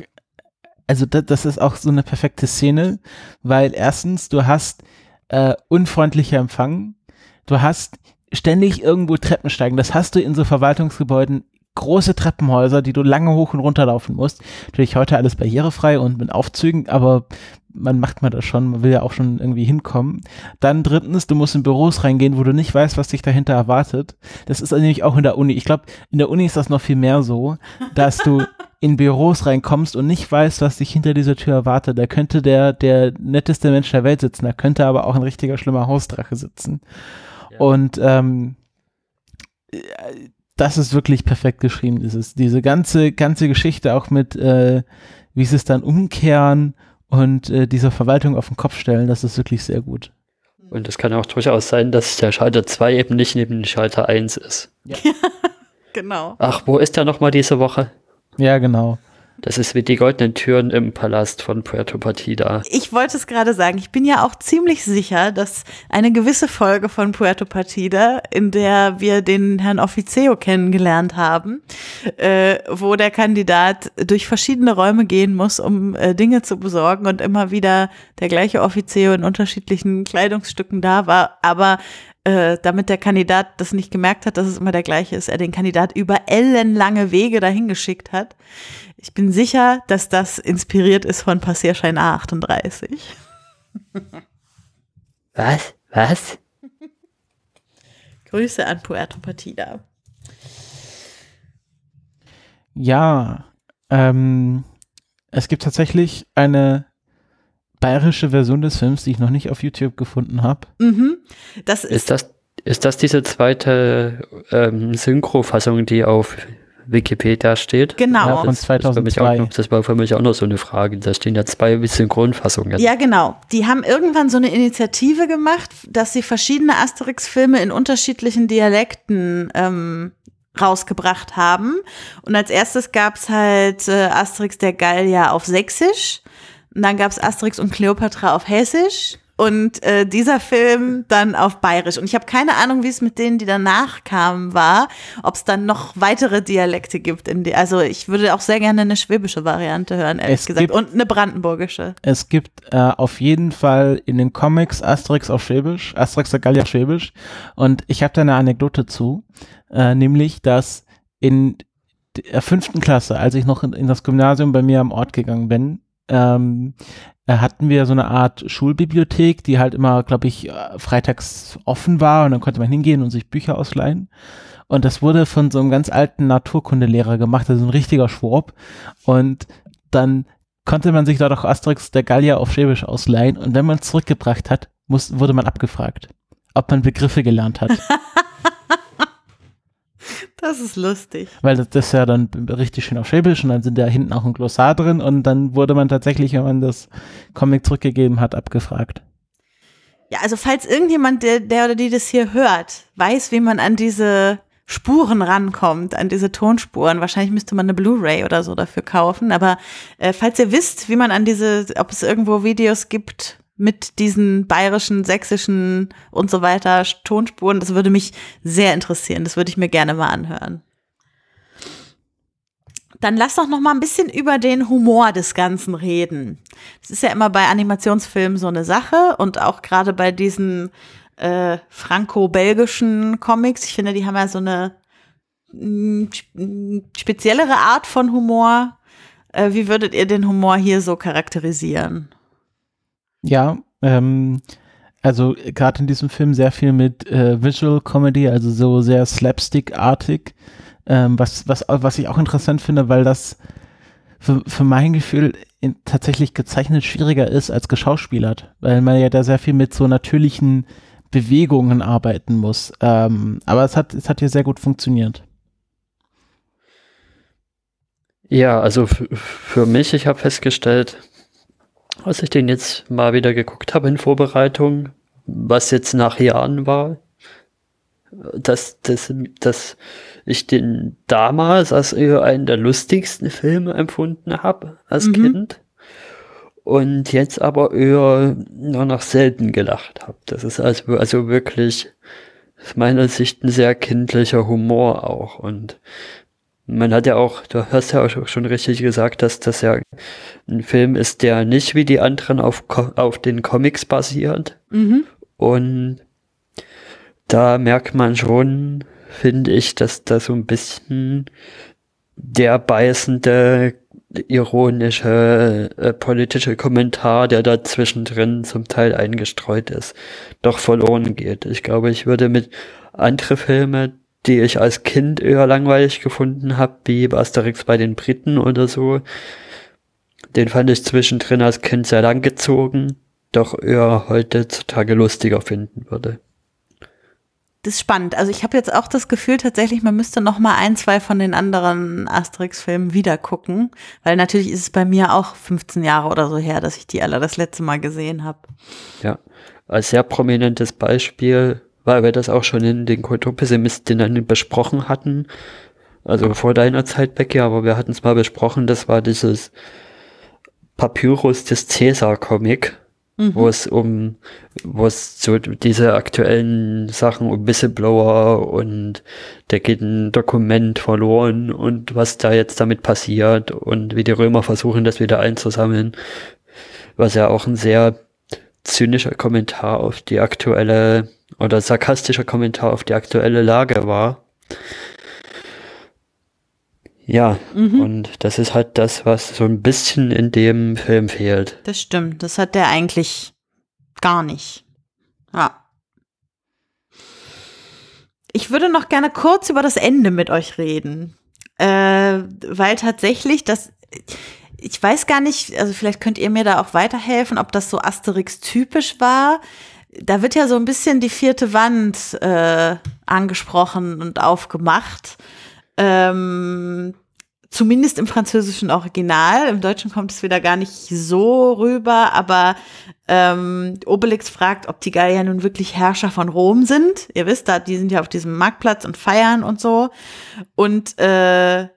also das, das ist auch so eine perfekte Szene, weil erstens, du hast äh, unfreundlicher Empfang, du hast ständig irgendwo Treppen steigen, das hast du in so Verwaltungsgebäuden, große Treppenhäuser, die du lange hoch und runter laufen musst. Natürlich heute alles barrierefrei und mit Aufzügen, aber man macht mal das schon, man will ja auch schon irgendwie hinkommen. Dann drittens, du musst in Büros reingehen, wo du nicht weißt, was dich dahinter erwartet. Das ist nämlich auch in der Uni. Ich glaube, in der Uni ist das noch viel mehr so, dass du in Büros reinkommst und nicht weißt, was dich hinter dieser Tür erwartet. Da könnte der, der netteste Mensch der Welt sitzen, da könnte aber auch ein richtiger schlimmer Hausdrache sitzen. Ja. Und ähm, äh, das ist wirklich perfekt geschrieben, dieses, diese ganze, ganze Geschichte auch mit, äh, wie sie es dann umkehren und äh, dieser Verwaltung auf den Kopf stellen, das ist wirklich sehr gut. Und es kann auch durchaus sein, dass der Schalter 2 eben nicht neben dem Schalter 1 ist. Genau. Ach, wo ist der nochmal diese Woche? Ja, genau. Das ist wie die goldenen Türen im Palast von Puerto Partida. Ich wollte es gerade sagen, ich bin ja auch ziemlich sicher, dass eine gewisse Folge von Puerto Partida, in der wir den Herrn Officio kennengelernt haben, äh, wo der Kandidat durch verschiedene Räume gehen muss, um äh, Dinge zu besorgen und immer wieder der gleiche Officio in unterschiedlichen Kleidungsstücken da war, aber äh, damit der Kandidat das nicht gemerkt hat, dass es immer der gleiche ist, er den Kandidat über ellenlange Wege dahin geschickt hat. Ich bin sicher, dass das inspiriert ist von Passierschein A38. Was? Was? Grüße an Puerto Partida. Ja, ähm, es gibt tatsächlich eine bayerische Version des Films, die ich noch nicht auf YouTube gefunden habe. Mhm. Das ist, Ist das, ist das diese zweite ähm, Synchro-Fassung, die auf Wikipedia steht? Genau. Ja, von Das, mich 2002. auch noch, das war für mich auch noch so eine Frage. Da stehen ja zwei Synchronfassungen. Ja, genau. Die haben irgendwann so eine Initiative gemacht, dass sie verschiedene Asterix-Filme in unterschiedlichen Dialekten ähm, rausgebracht haben. Und als erstes gab's halt äh, Asterix der Gallier auf Sächsisch. Und dann gab's Asterix und Cleopatra auf Hessisch. Und äh, dieser Film dann auf Bayerisch. Und ich habe keine Ahnung, wie es mit denen, die danach kamen, war. Ob es dann noch weitere Dialekte gibt. In die, also ich würde auch sehr gerne eine schwäbische Variante hören, ehrlich Es gesagt. gibt- Und eine brandenburgische. Es gibt äh, auf jeden Fall in den Comics Asterix auf Schwäbisch, Asterix der Gallier auf Schwäbisch. Und ich habe da eine Anekdote zu, äh, nämlich, dass in der fünften Klasse, als ich noch in, in das Gymnasium bei mir am Ort gegangen bin, ähm, äh, hatten wir so eine Art Schulbibliothek, die halt immer, glaube ich, äh, freitags offen war und dann konnte man hingehen und sich Bücher ausleihen. Und das wurde von so einem ganz alten Naturkundelehrer gemacht, also ein richtiger Schwab. Und dann konnte man sich dort auch Asterix der Gallier auf Schwäbisch ausleihen und wenn man es zurückgebracht hat, muss, wurde man abgefragt, ob man Begriffe gelernt hat. Das ist lustig. Weil das, das ist ja dann richtig schön auf Schwäbisch und dann sind da hinten auch ein Glossar drin und dann wurde man tatsächlich, wenn man das Comic zurückgegeben hat, abgefragt. Ja, also falls irgendjemand, der, der oder die das hier hört, weiß, wie man an diese Spuren rankommt, an diese Tonspuren, wahrscheinlich müsste man eine Blu-ray oder so dafür kaufen, aber äh, falls ihr wisst, wie man an diese, ob es irgendwo Videos gibt mit diesen bayerischen, sächsischen und so weiter Tonspuren, das würde mich sehr interessieren, das würde ich mir gerne mal anhören. Dann lass doch noch mal ein bisschen über den Humor des Ganzen reden. Das ist ja immer bei Animationsfilmen so eine Sache und auch gerade bei diesen äh, franco-belgischen Comics. Ich finde, die haben ja so eine sp- mm, speziellere Art von Humor. Äh, wie würdet ihr den Humor hier so charakterisieren? Ja, ähm, also gerade in diesem Film sehr viel mit äh, Visual Comedy, also so sehr slapstick-artig, ähm, was, was, was ich auch interessant finde, weil das für, für mein Gefühl in, tatsächlich gezeichnet schwieriger ist als geschauspielert, weil man ja da sehr viel mit so natürlichen Bewegungen arbeiten muss. Ähm, aber es hat, es hat hier sehr gut funktioniert. Ja, also für mich, ich habe festgestellt, als ich den jetzt mal wieder geguckt habe in Vorbereitung, was jetzt nach Jahren war, dass, dass, dass ich den damals als eher einen der lustigsten Filme empfunden habe als Mhm. Kind und jetzt aber eher nur noch selten gelacht habe. Das ist also, also wirklich aus meiner Sicht ein sehr kindlicher Humor auch und man hat ja auch, du hast ja auch schon richtig gesagt, dass das ja ein Film ist, der nicht wie die anderen auf, auf den Comics basiert. Mhm. Und da merkt man schon, finde ich, dass da so ein bisschen der beißende, ironische, äh, politische Kommentar, der da zwischendrin zum Teil eingestreut ist, doch verloren geht. Ich glaube, ich würde mit andere Filme, die ich als Kind eher langweilig gefunden habe, wie Asterix bei den Briten oder so, den fand ich zwischendrin als Kind sehr langgezogen, doch eher heutzutage lustiger finden würde. Das ist spannend. Also ich habe jetzt auch das Gefühl tatsächlich, man müsste noch mal ein, zwei von den anderen Asterix-Filmen wieder gucken, weil natürlich ist es bei mir auch 15 Jahre oder so her, dass ich die alle das letzte Mal gesehen habe. Ja, als sehr prominentes Beispiel, weil wir das auch schon in den Kulturpessimistinnen besprochen hatten, also vor deiner Zeit, Becky, aber wir hatten es mal besprochen, das war dieses Papyrus des Cäsar-Comic, wo es um, wo es so diese aktuellen Sachen um Whistleblower und da geht ein Dokument verloren und was da jetzt damit passiert und wie die Römer versuchen, das wieder einzusammeln, was ja auch ein sehr zynischer Kommentar auf die aktuelle oder sarkastischer Kommentar auf die aktuelle Lage war. Ja, und das ist halt das, was so ein bisschen in dem Film fehlt. Das stimmt. Das hat der eigentlich gar nicht. Ja. Ich würde noch gerne kurz über das Ende mit euch reden. Äh, weil tatsächlich das, ich weiß gar nicht, also vielleicht könnt ihr mir da auch weiterhelfen, ob das so Asterix-typisch war. Da wird ja so ein bisschen die vierte Wand äh, angesprochen und aufgemacht. Ähm, zumindest im französischen Original. Im Deutschen kommt es wieder gar nicht so rüber, aber ähm, Obelix fragt, ob die Gallier nun wirklich Herrscher von Rom sind. Ihr wisst, da die sind ja auf diesem Marktplatz und feiern und so. Und äh,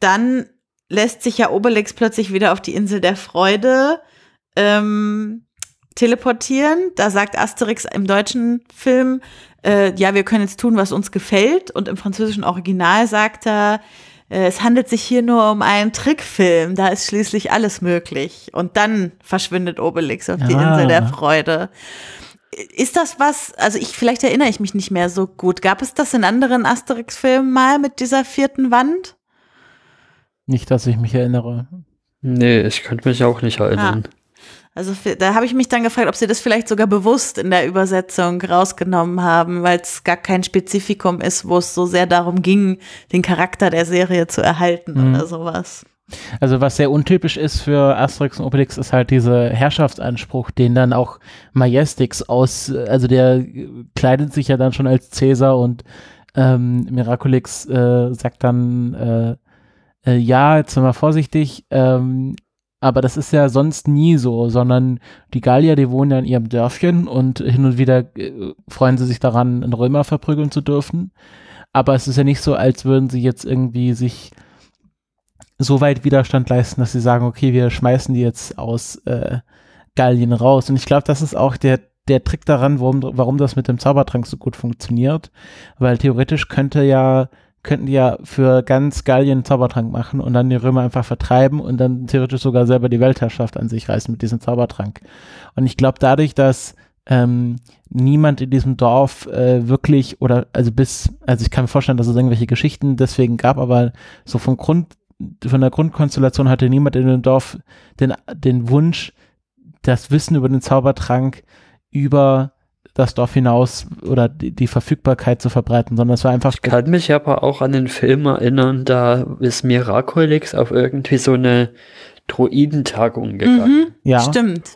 dann lässt sich ja Obelix plötzlich wieder auf die Insel der Freude ähm, teleportieren. Da sagt Asterix im deutschen Film, äh, ja, wir können jetzt tun, was uns gefällt. Und im französischen Original sagt er, äh, es handelt sich hier nur um einen Trickfilm, da ist schließlich alles möglich. Und dann verschwindet Obelix auf die Ah. Insel der Freude. Ist das was, also ich, vielleicht erinnere ich mich nicht mehr so gut. Gab es das in anderen Asterix-Filmen mal mit dieser vierten Wand? Nicht, dass ich mich erinnere. Nee, ich könnte mich auch nicht erinnern. Also da habe ich mich dann gefragt, ob sie das vielleicht sogar bewusst in der Übersetzung rausgenommen haben, weil es gar kein Spezifikum ist, wo es so sehr darum ging, den Charakter der Serie zu erhalten Mhm. oder sowas. Also was sehr untypisch ist für Asterix und Obelix, ist halt dieser Herrschaftsanspruch, den dann auch Majestix aus, also der kleidet sich ja dann schon als Cäsar und ähm, Miraculix äh, sagt dann, äh, äh, ja, jetzt sind wir vorsichtig, ähm, aber das ist ja sonst nie so, sondern die Gallier, die wohnen ja in ihrem Dörfchen und hin und wieder äh, freuen sie sich daran, einen Römer verprügeln zu dürfen. Aber es ist ja nicht so, als würden sie jetzt irgendwie sich so weit Widerstand leisten, dass sie sagen, okay, wir schmeißen die jetzt aus äh, Gallien raus. Und ich glaube, das ist auch der, der Trick daran, warum, warum das mit dem Zaubertrank so gut funktioniert. Weil theoretisch könnte ja, könnten die ja für ganz Gallien Zaubertrank machen und dann die Römer einfach vertreiben und dann theoretisch sogar selber die Weltherrschaft an sich reißen mit diesem Zaubertrank. Und ich glaube, dadurch, dass ähm, niemand in diesem Dorf äh, wirklich oder also bis, also ich kann mir vorstellen, dass es irgendwelche Geschichten deswegen gab, aber so vom Grund, von der Grundkonstellation hatte niemand in dem Dorf den, den Wunsch, das Wissen über den Zaubertrank über das Dorf hinaus oder die, die Verfügbarkeit zu verbreiten, sondern es war einfach Ich kann mich aber auch an den Film erinnern, da ist Miraculix auf irgendwie so eine Droidentagung gegangen, Mhm, ja, Stimmt.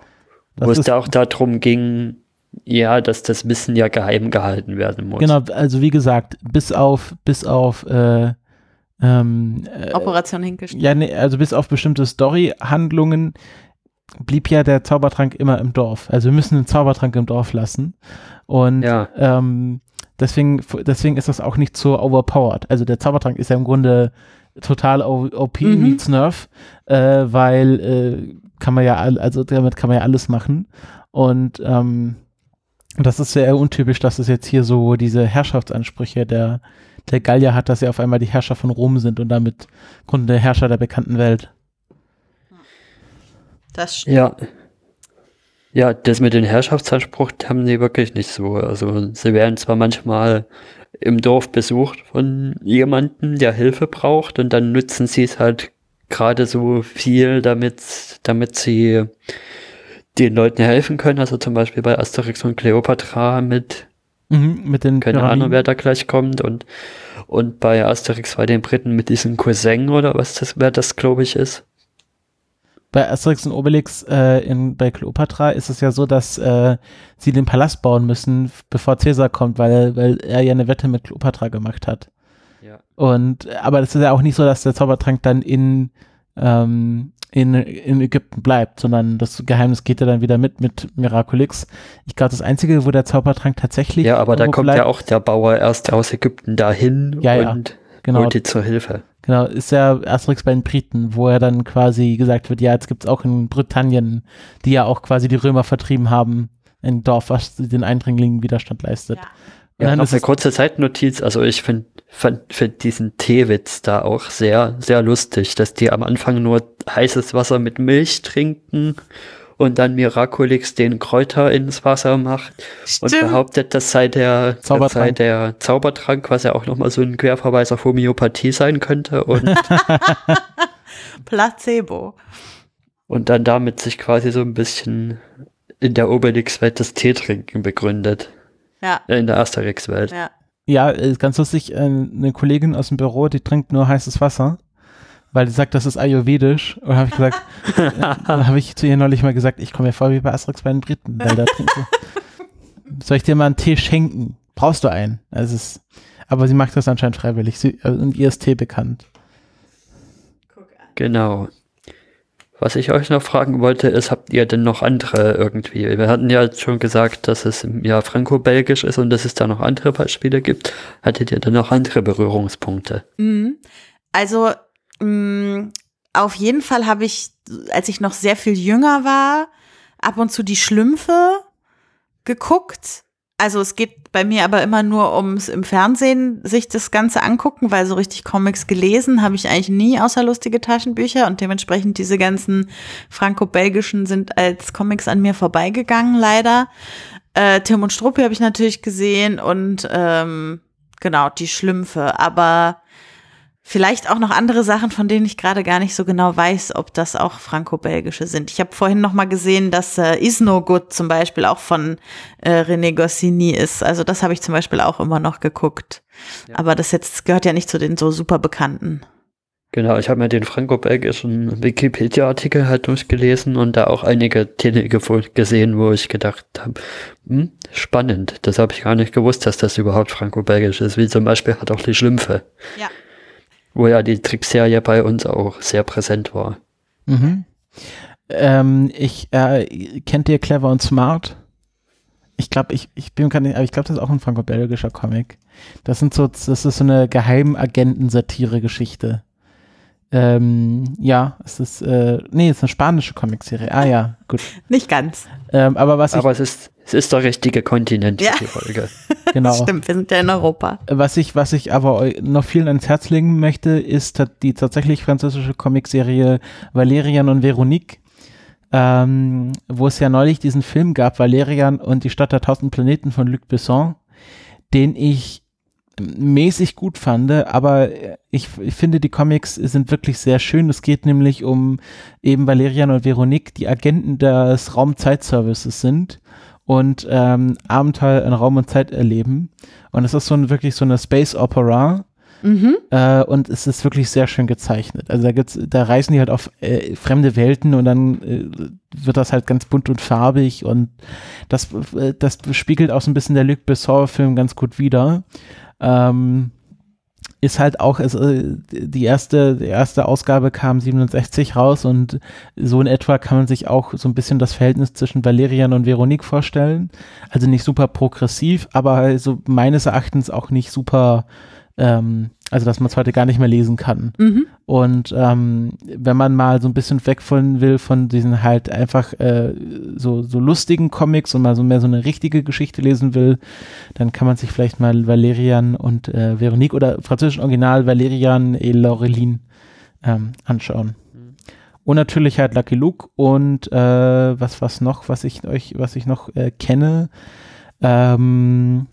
das wo es ist- da auch darum ging, ja, dass das Wissen ja geheim gehalten werden muss. Genau, also wie gesagt, bis auf, bis auf, äh, ähm, äh, Operation Hinkelstein. ja, nee, also bis auf bestimmte Story-Handlungen blieb ja der Zaubertrank immer im Dorf. Also wir müssen den Zaubertrank im Dorf lassen. Und Ja. ähm, deswegen, deswegen ist das auch nicht so overpowered. Also der Zaubertrank ist ja im Grunde total OP Mhm. meets Nerf, äh, weil äh, kann man ja, also damit kann man ja alles machen. Und ähm, das ist sehr untypisch, dass es jetzt hier so diese Herrschaftsansprüche der, der Gallier hat, dass sie auf einmal die Herrscher von Rom sind und damit Grunde der Herrscher der bekannten Welt. Das stimmt. Ja. Ja, das mit dem Herrschaftsanspruch haben die wirklich nicht so. Also sie werden zwar manchmal im Dorf besucht von jemandem, der Hilfe braucht, und dann nutzen sie es halt gerade so viel, damit, damit sie den Leuten helfen können. Also zum Beispiel bei Asterix und Cleopatra mit, Mhm, mit den keine Pyramiden. Ahnung, wer da gleich kommt, und, und bei Asterix bei den Briten mit diesem Cousin oder was das, wer das, glaube ich, ist. Bei Asterix und Obelix äh, in, bei Kleopatra ist es ja so, dass äh, sie den Palast bauen müssen, bevor Caesar kommt, weil, weil er ja eine Wette mit Kleopatra gemacht hat. Ja. Und aber das ist ja auch nicht so, dass der Zaubertrank dann in, ähm, in, in Ägypten bleibt, sondern das Geheimnis geht ja dann wieder mit mit Miraculix. Ich glaube, das Einzige, wo der Zaubertrank tatsächlich Ja, aber da kommt bleibt, ja auch der Bauer erst aus Ägypten dahin Ja, ja. Und genau, holt die zur Hilfe. Genau, ist ja Asterix bei den Briten, wo er dann quasi gesagt wird, ja, jetzt gibt's auch in Britannien, die ja auch quasi die Römer vertrieben haben, ein Dorf, was den Eindringlingen Widerstand leistet. Ja. Und Ja, dann noch ist eine es, kurze Zeitnotiz. Also ich finde find, find diesen Teewitz da auch sehr, sehr lustig, dass die am Anfang nur heißes Wasser mit Milch trinken und dann Miraculix den Kräuter ins Wasser macht und Stimmt. behauptet, das sei der, das sei Zaubertrank. der Zaubertrank, was ja auch nochmal so ein Querverweis auf Homöopathie sein könnte und, Placebo. und dann damit sich quasi so ein bisschen in der Obelix-Welt das Teetrinken begründet. Ja, Äh, In der Asterix-Welt. ja. ja, ist ganz lustig, äh, eine Kollegin aus dem Büro, die trinkt nur heißes Wasser. Weil sie sagt, das ist ayurvedisch. Und habe ich gesagt, dann habe ich zu ihr neulich mal gesagt, ich komme mir vor wie bei Asterix bei den Briten, weil da trinkst du. Soll ich dir mal einen Tee schenken? Brauchst du einen? Also es ist, aber sie macht das anscheinend freiwillig. Sie, äh, und ihr ist Tee bekannt. Genau. Was ich euch noch fragen wollte, ist, habt ihr denn noch andere irgendwie? Wir hatten ja schon gesagt, dass es ja franco-belgisch ist und dass es da noch andere Beispiele gibt. Hattet ihr denn noch andere Berührungspunkte? Mhm. Also mh, auf jeden Fall habe ich, als ich noch sehr viel jünger war, ab und zu die Schlümpfe geguckt. Also es geht bei mir aber immer nur ums im Fernsehen sich das Ganze angucken, weil so richtig Comics gelesen habe ich eigentlich nie außer lustige Taschenbücher und dementsprechend diese ganzen franco-belgischen sind als Comics an mir vorbeigegangen, leider. Äh, Tim und Struppi habe ich natürlich gesehen und ähm, genau, die Schlümpfe, aber Vielleicht auch noch andere Sachen, von denen ich gerade gar nicht so genau weiß, ob das auch franco-belgische sind. Ich habe vorhin noch mal gesehen, dass äh, Is No Good zum Beispiel auch von äh, René Goscinny ist. Also das habe ich zum Beispiel auch immer noch geguckt. Ja. Aber das jetzt gehört ja nicht zu den so super bekannten. Genau, ich habe mir den franco-belgischen Wikipedia-Artikel halt durchgelesen und da auch einige Titel gesehen, wo ich gedacht habe, hm, spannend. Das habe ich gar nicht gewusst, dass das überhaupt franco-belgisch ist. Wie zum Beispiel hat auch die Schlümpfe. Ja wo ja die Trickserie bei uns auch sehr präsent war. Mhm. Ähm, ich äh, kennt ihr Clever und Smart? Ich glaube, ich, ich bin nicht, aber ich glaube, das ist auch ein franco-belgischer Comic. Das sind so, das ist so eine Geheimagenten-Satire-Geschichte. Ähm, ja, es ist, äh, nee, es ist eine spanische Comicserie. Ah ja, gut. Nicht ganz. Ähm, aber was aber ich, es ist, es ist der richtige Kontinent ja. die Folge. genau. Stimmt, wir sind ja in Europa. Was ich, was ich aber noch vielen ans Herz legen möchte, ist die tatsächlich französische Comicserie Valerian und Veronique. Ähm, wo es ja neulich diesen Film gab, Valerian und die Stadt der tausend Planeten von Luc Besson, den ich mäßig gut fand, aber ich, ich, finde, die Comics sind wirklich sehr schön. Es geht nämlich um eben Valerian und Veronique, die Agenten des Raumzeitservices sind und ähm, Abenteuer in Raum und Zeit erleben. Und es ist so ein, wirklich so eine Space Opera. Mhm. Äh, und es ist wirklich sehr schön gezeichnet. Also da gibt's, da reisen die halt auf äh, fremde Welten und dann äh, wird das halt ganz bunt und farbig und das, äh, das spiegelt auch so ein bisschen der Luc Besson-Film ganz gut wider ähm, ist halt auch, äh, die erste, die erste Ausgabe kam 67 raus und so in etwa kann man sich auch so ein bisschen das Verhältnis zwischen Valerian und Veronique vorstellen. Also nicht super progressiv, aber so meines Erachtens auch nicht super ähm, also dass man es heute gar nicht mehr lesen kann. Mhm. Und ähm, wenn man mal so ein bisschen weg von will von diesen halt einfach äh, so, so lustigen Comics und mal so mehr so eine richtige Geschichte lesen will, dann kann man sich vielleicht mal Valerian und äh, Veronique oder französischen Original Valerian et Laureline ähm, anschauen. Mhm. Und natürlich halt Lucky Luke und äh, was was noch, was ich euch, was ich noch äh, kenne. Ähm,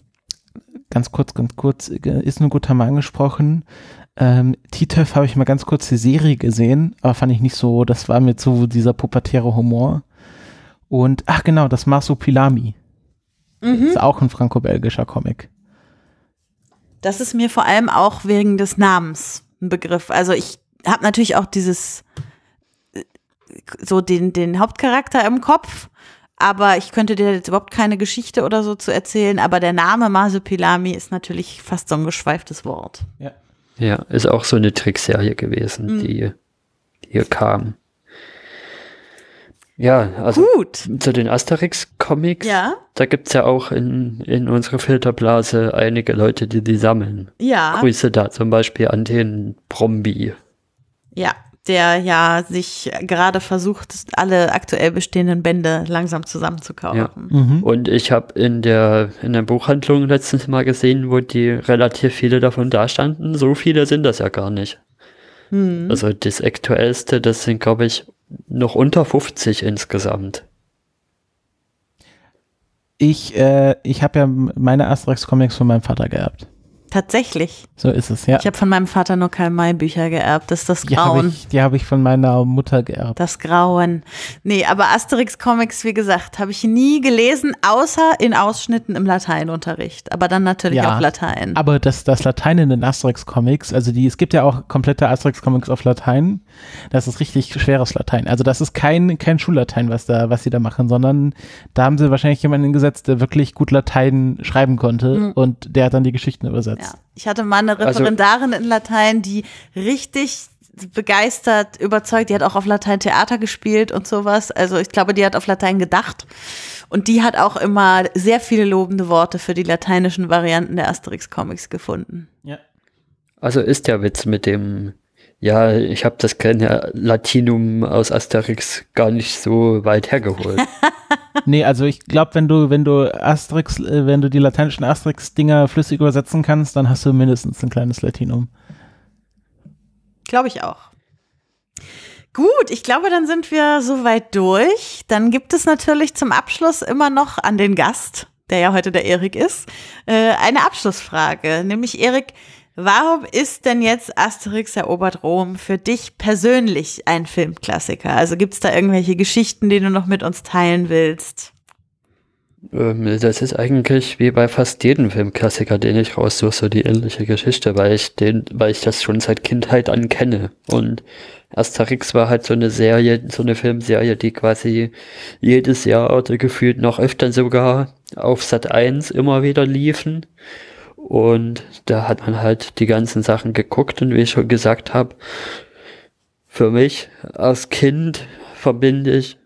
ganz kurz, ganz kurz, ist nur gut haben angesprochen. Ähm, T-Töff habe ich mal ganz kurz die Serie gesehen, aber fand ich nicht so, das war mir zu dieser pubertäre Humor. Und, ach genau, das Marsupilami. Mhm. Ist auch ein franco-belgischer Comic. Das ist mir vor allem auch wegen des Namens ein Begriff. Also ich habe natürlich auch dieses, äh, so den, den Hauptcharakter im Kopf, aber ich könnte dir jetzt überhaupt keine Geschichte oder so zu erzählen, aber der Name Masupilami ist natürlich fast so ein geschweiftes Wort. Ja. Ja, ist auch so eine Trickserie gewesen, mhm. die hier kam. Ja, also Gut. zu den Asterix-Comics, ja. da gibt's ja auch in, in unserer Filterblase einige Leute, die die sammeln. Ja. Grüße da zum Beispiel an den Brombi. Ja, der ja sich gerade versucht, alle aktuell bestehenden Bände langsam zusammenzukaufen. Ja. Mhm. Und ich habe in der, in der Buchhandlung letztens mal gesehen, wo die relativ viele davon dastanden. So viele sind das ja gar nicht. Mhm. Also das aktuellste, das sind, glaube ich, noch unter 50 insgesamt. Ich, äh, ich habe ja meine Asterix-Comics von meinem Vater geerbt. Tatsächlich. So ist es, ja. Ich habe von meinem Vater nur Karl-May-Bücher geerbt. Das ist das Die habe Grauen. ich, die hab ich von meiner Mutter geerbt. Das Grauen. Nee, aber Asterix-Comics, wie gesagt, habe ich nie gelesen, außer in Ausschnitten im Lateinunterricht. Aber dann natürlich Ja, auf Latein. Aber das, das Latein in den Asterix-Comics, also die, es gibt ja auch komplette Asterix-Comics auf Latein. Das ist richtig schweres Latein. Also das ist kein, kein Schullatein, was da, was sie da machen, sondern da haben sie wahrscheinlich jemanden gesetzt, der wirklich gut Latein schreiben konnte und der hat dann die Geschichten übersetzt. Ja. Ich hatte mal eine Also- Referendarin in Latein, die richtig begeistert, überzeugt, die hat auch auf Latein Theater gespielt und sowas. Also ich glaube, die hat auf Latein gedacht. Und die hat auch immer sehr viele lobende Worte für die lateinischen Varianten der Asterix-Comics gefunden. Ja. Also ist der Witz mit dem, ja, ich habe das kleine Latinum aus Asterix gar nicht so weit hergeholt. Nee, also ich glaube, wenn du, wenn du Asterix, äh, wenn du die lateinischen Asterix-Dinger flüssig übersetzen kannst, dann hast du mindestens ein kleines Latinum. Glaube ich auch. Gut, ich glaube, dann sind wir soweit durch. Dann gibt es natürlich zum Abschluss immer noch an den Gast, der ja heute der Erik ist, äh, eine Abschlussfrage. Nämlich, Erik, warum ist denn jetzt Asterix erobert Rom für dich persönlich ein Filmklassiker? Also gibt es da irgendwelche Geschichten, die du noch mit uns teilen willst? Ähm, Das ist eigentlich wie bei fast jedem Filmklassiker, den ich raussuche, so die ähnliche Geschichte, weil ich den, weil ich das schon seit Kindheit an kenne. Und Asterix war halt so eine Serie, so eine Filmserie, die quasi jedes Jahr oder gefühlt noch öfter sogar auf Sat 1 immer wieder liefen. Und da hat man halt die ganzen Sachen geguckt und wie ich schon gesagt habe, für mich als Kind verbinde ich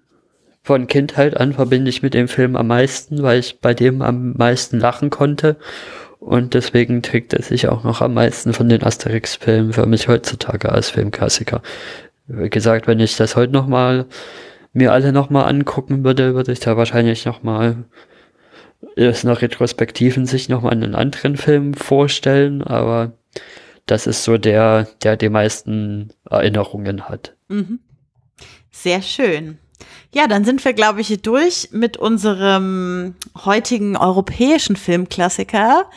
von Kindheit an verbinde ich mit dem Film am meisten, weil ich bei dem am meisten lachen konnte. Und deswegen trägt er sich auch noch am meisten von den Asterix-Filmen für mich heutzutage als Filmklassiker. Wie gesagt, wenn ich das heute nochmal mir alle nochmal angucken würde, würde ich da wahrscheinlich nochmal aus einer retrospektiven Sicht nochmal einen anderen Film vorstellen, aber das ist so der, der die meisten Erinnerungen hat. Mhm. Sehr schön. Ja, dann sind wir, glaube ich, durch mit unserem heutigen europäischen Filmklassiker.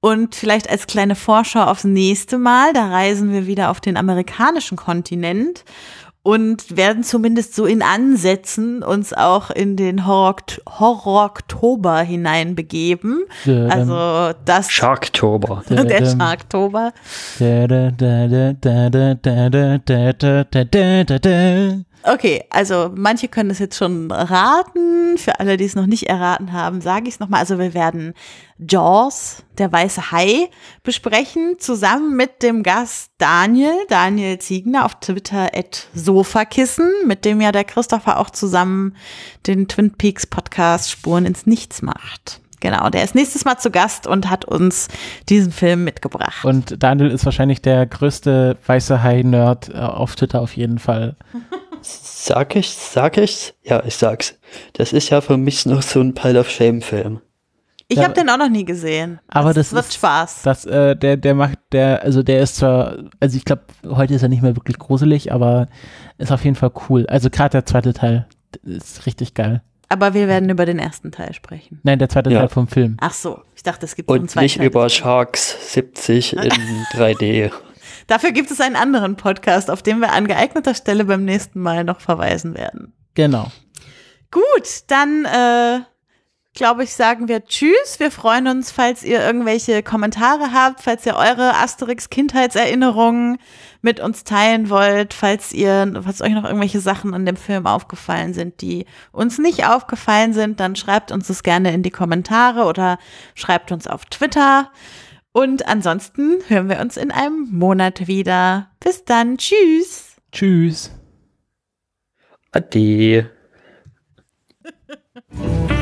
Und vielleicht als kleine Vorschau aufs nächste Mal, da reisen wir wieder auf den amerikanischen Kontinent und werden zumindest so in Ansätzen uns auch in den Horror- Horror-Oktober hineinbegeben. Ähm, Also das, Sharktober. der ähm, Sharktober. Okay, also manche können es jetzt schon raten. Für alle, die es noch nicht erraten haben, sage ich es nochmal. Also wir werden Jaws, der weiße Hai, besprechen, zusammen mit dem Gast Daniel, Daniel Ziegner auf Twitter at Sofakissen, mit dem ja der Christopher auch zusammen den Twin Peaks Podcast Spuren ins Nichts macht. Genau, der ist nächstes Mal zu Gast und hat uns diesen Film mitgebracht. Und Daniel ist wahrscheinlich der größte weiße Hai-Nerd äh, auf Twitter auf jeden Fall. Sag ich, sag ich's? Ja, ich sag's. Das ist ja für mich noch so ein Pile of Shame Film. ich ja, habe den auch noch nie gesehen. aber das wird ist- Spaß. Das, äh, der, der macht, der, also der ist zwar, also ich glaube, heute ist er nicht mehr wirklich gruselig, aber ist auf jeden Fall cool. Also gerade der zweite Teil ist richtig geil. Aber wir werden über den ersten Teil sprechen. Nein, der zweite Ja. Teil vom Film. Ach so, ich dachte, es gibt noch einen Und zweiten nicht Teil. über Sharks 70 in 3D. Dafür gibt es einen anderen Podcast, auf den wir an geeigneter Stelle beim nächsten Mal noch verweisen werden. Genau. Gut, dann äh, glaube ich, sagen wir Tschüss. Wir freuen uns, falls ihr irgendwelche Kommentare habt, falls ihr eure Asterix-Kindheitserinnerungen mit uns teilen wollt, falls ihr, falls euch noch irgendwelche Sachen an dem Film aufgefallen sind, die uns nicht aufgefallen sind, dann schreibt uns das gerne in die Kommentare oder schreibt uns auf Twitter. Und ansonsten hören wir uns in einem Monat wieder. Bis dann. Tschüss. Tschüss. Ade.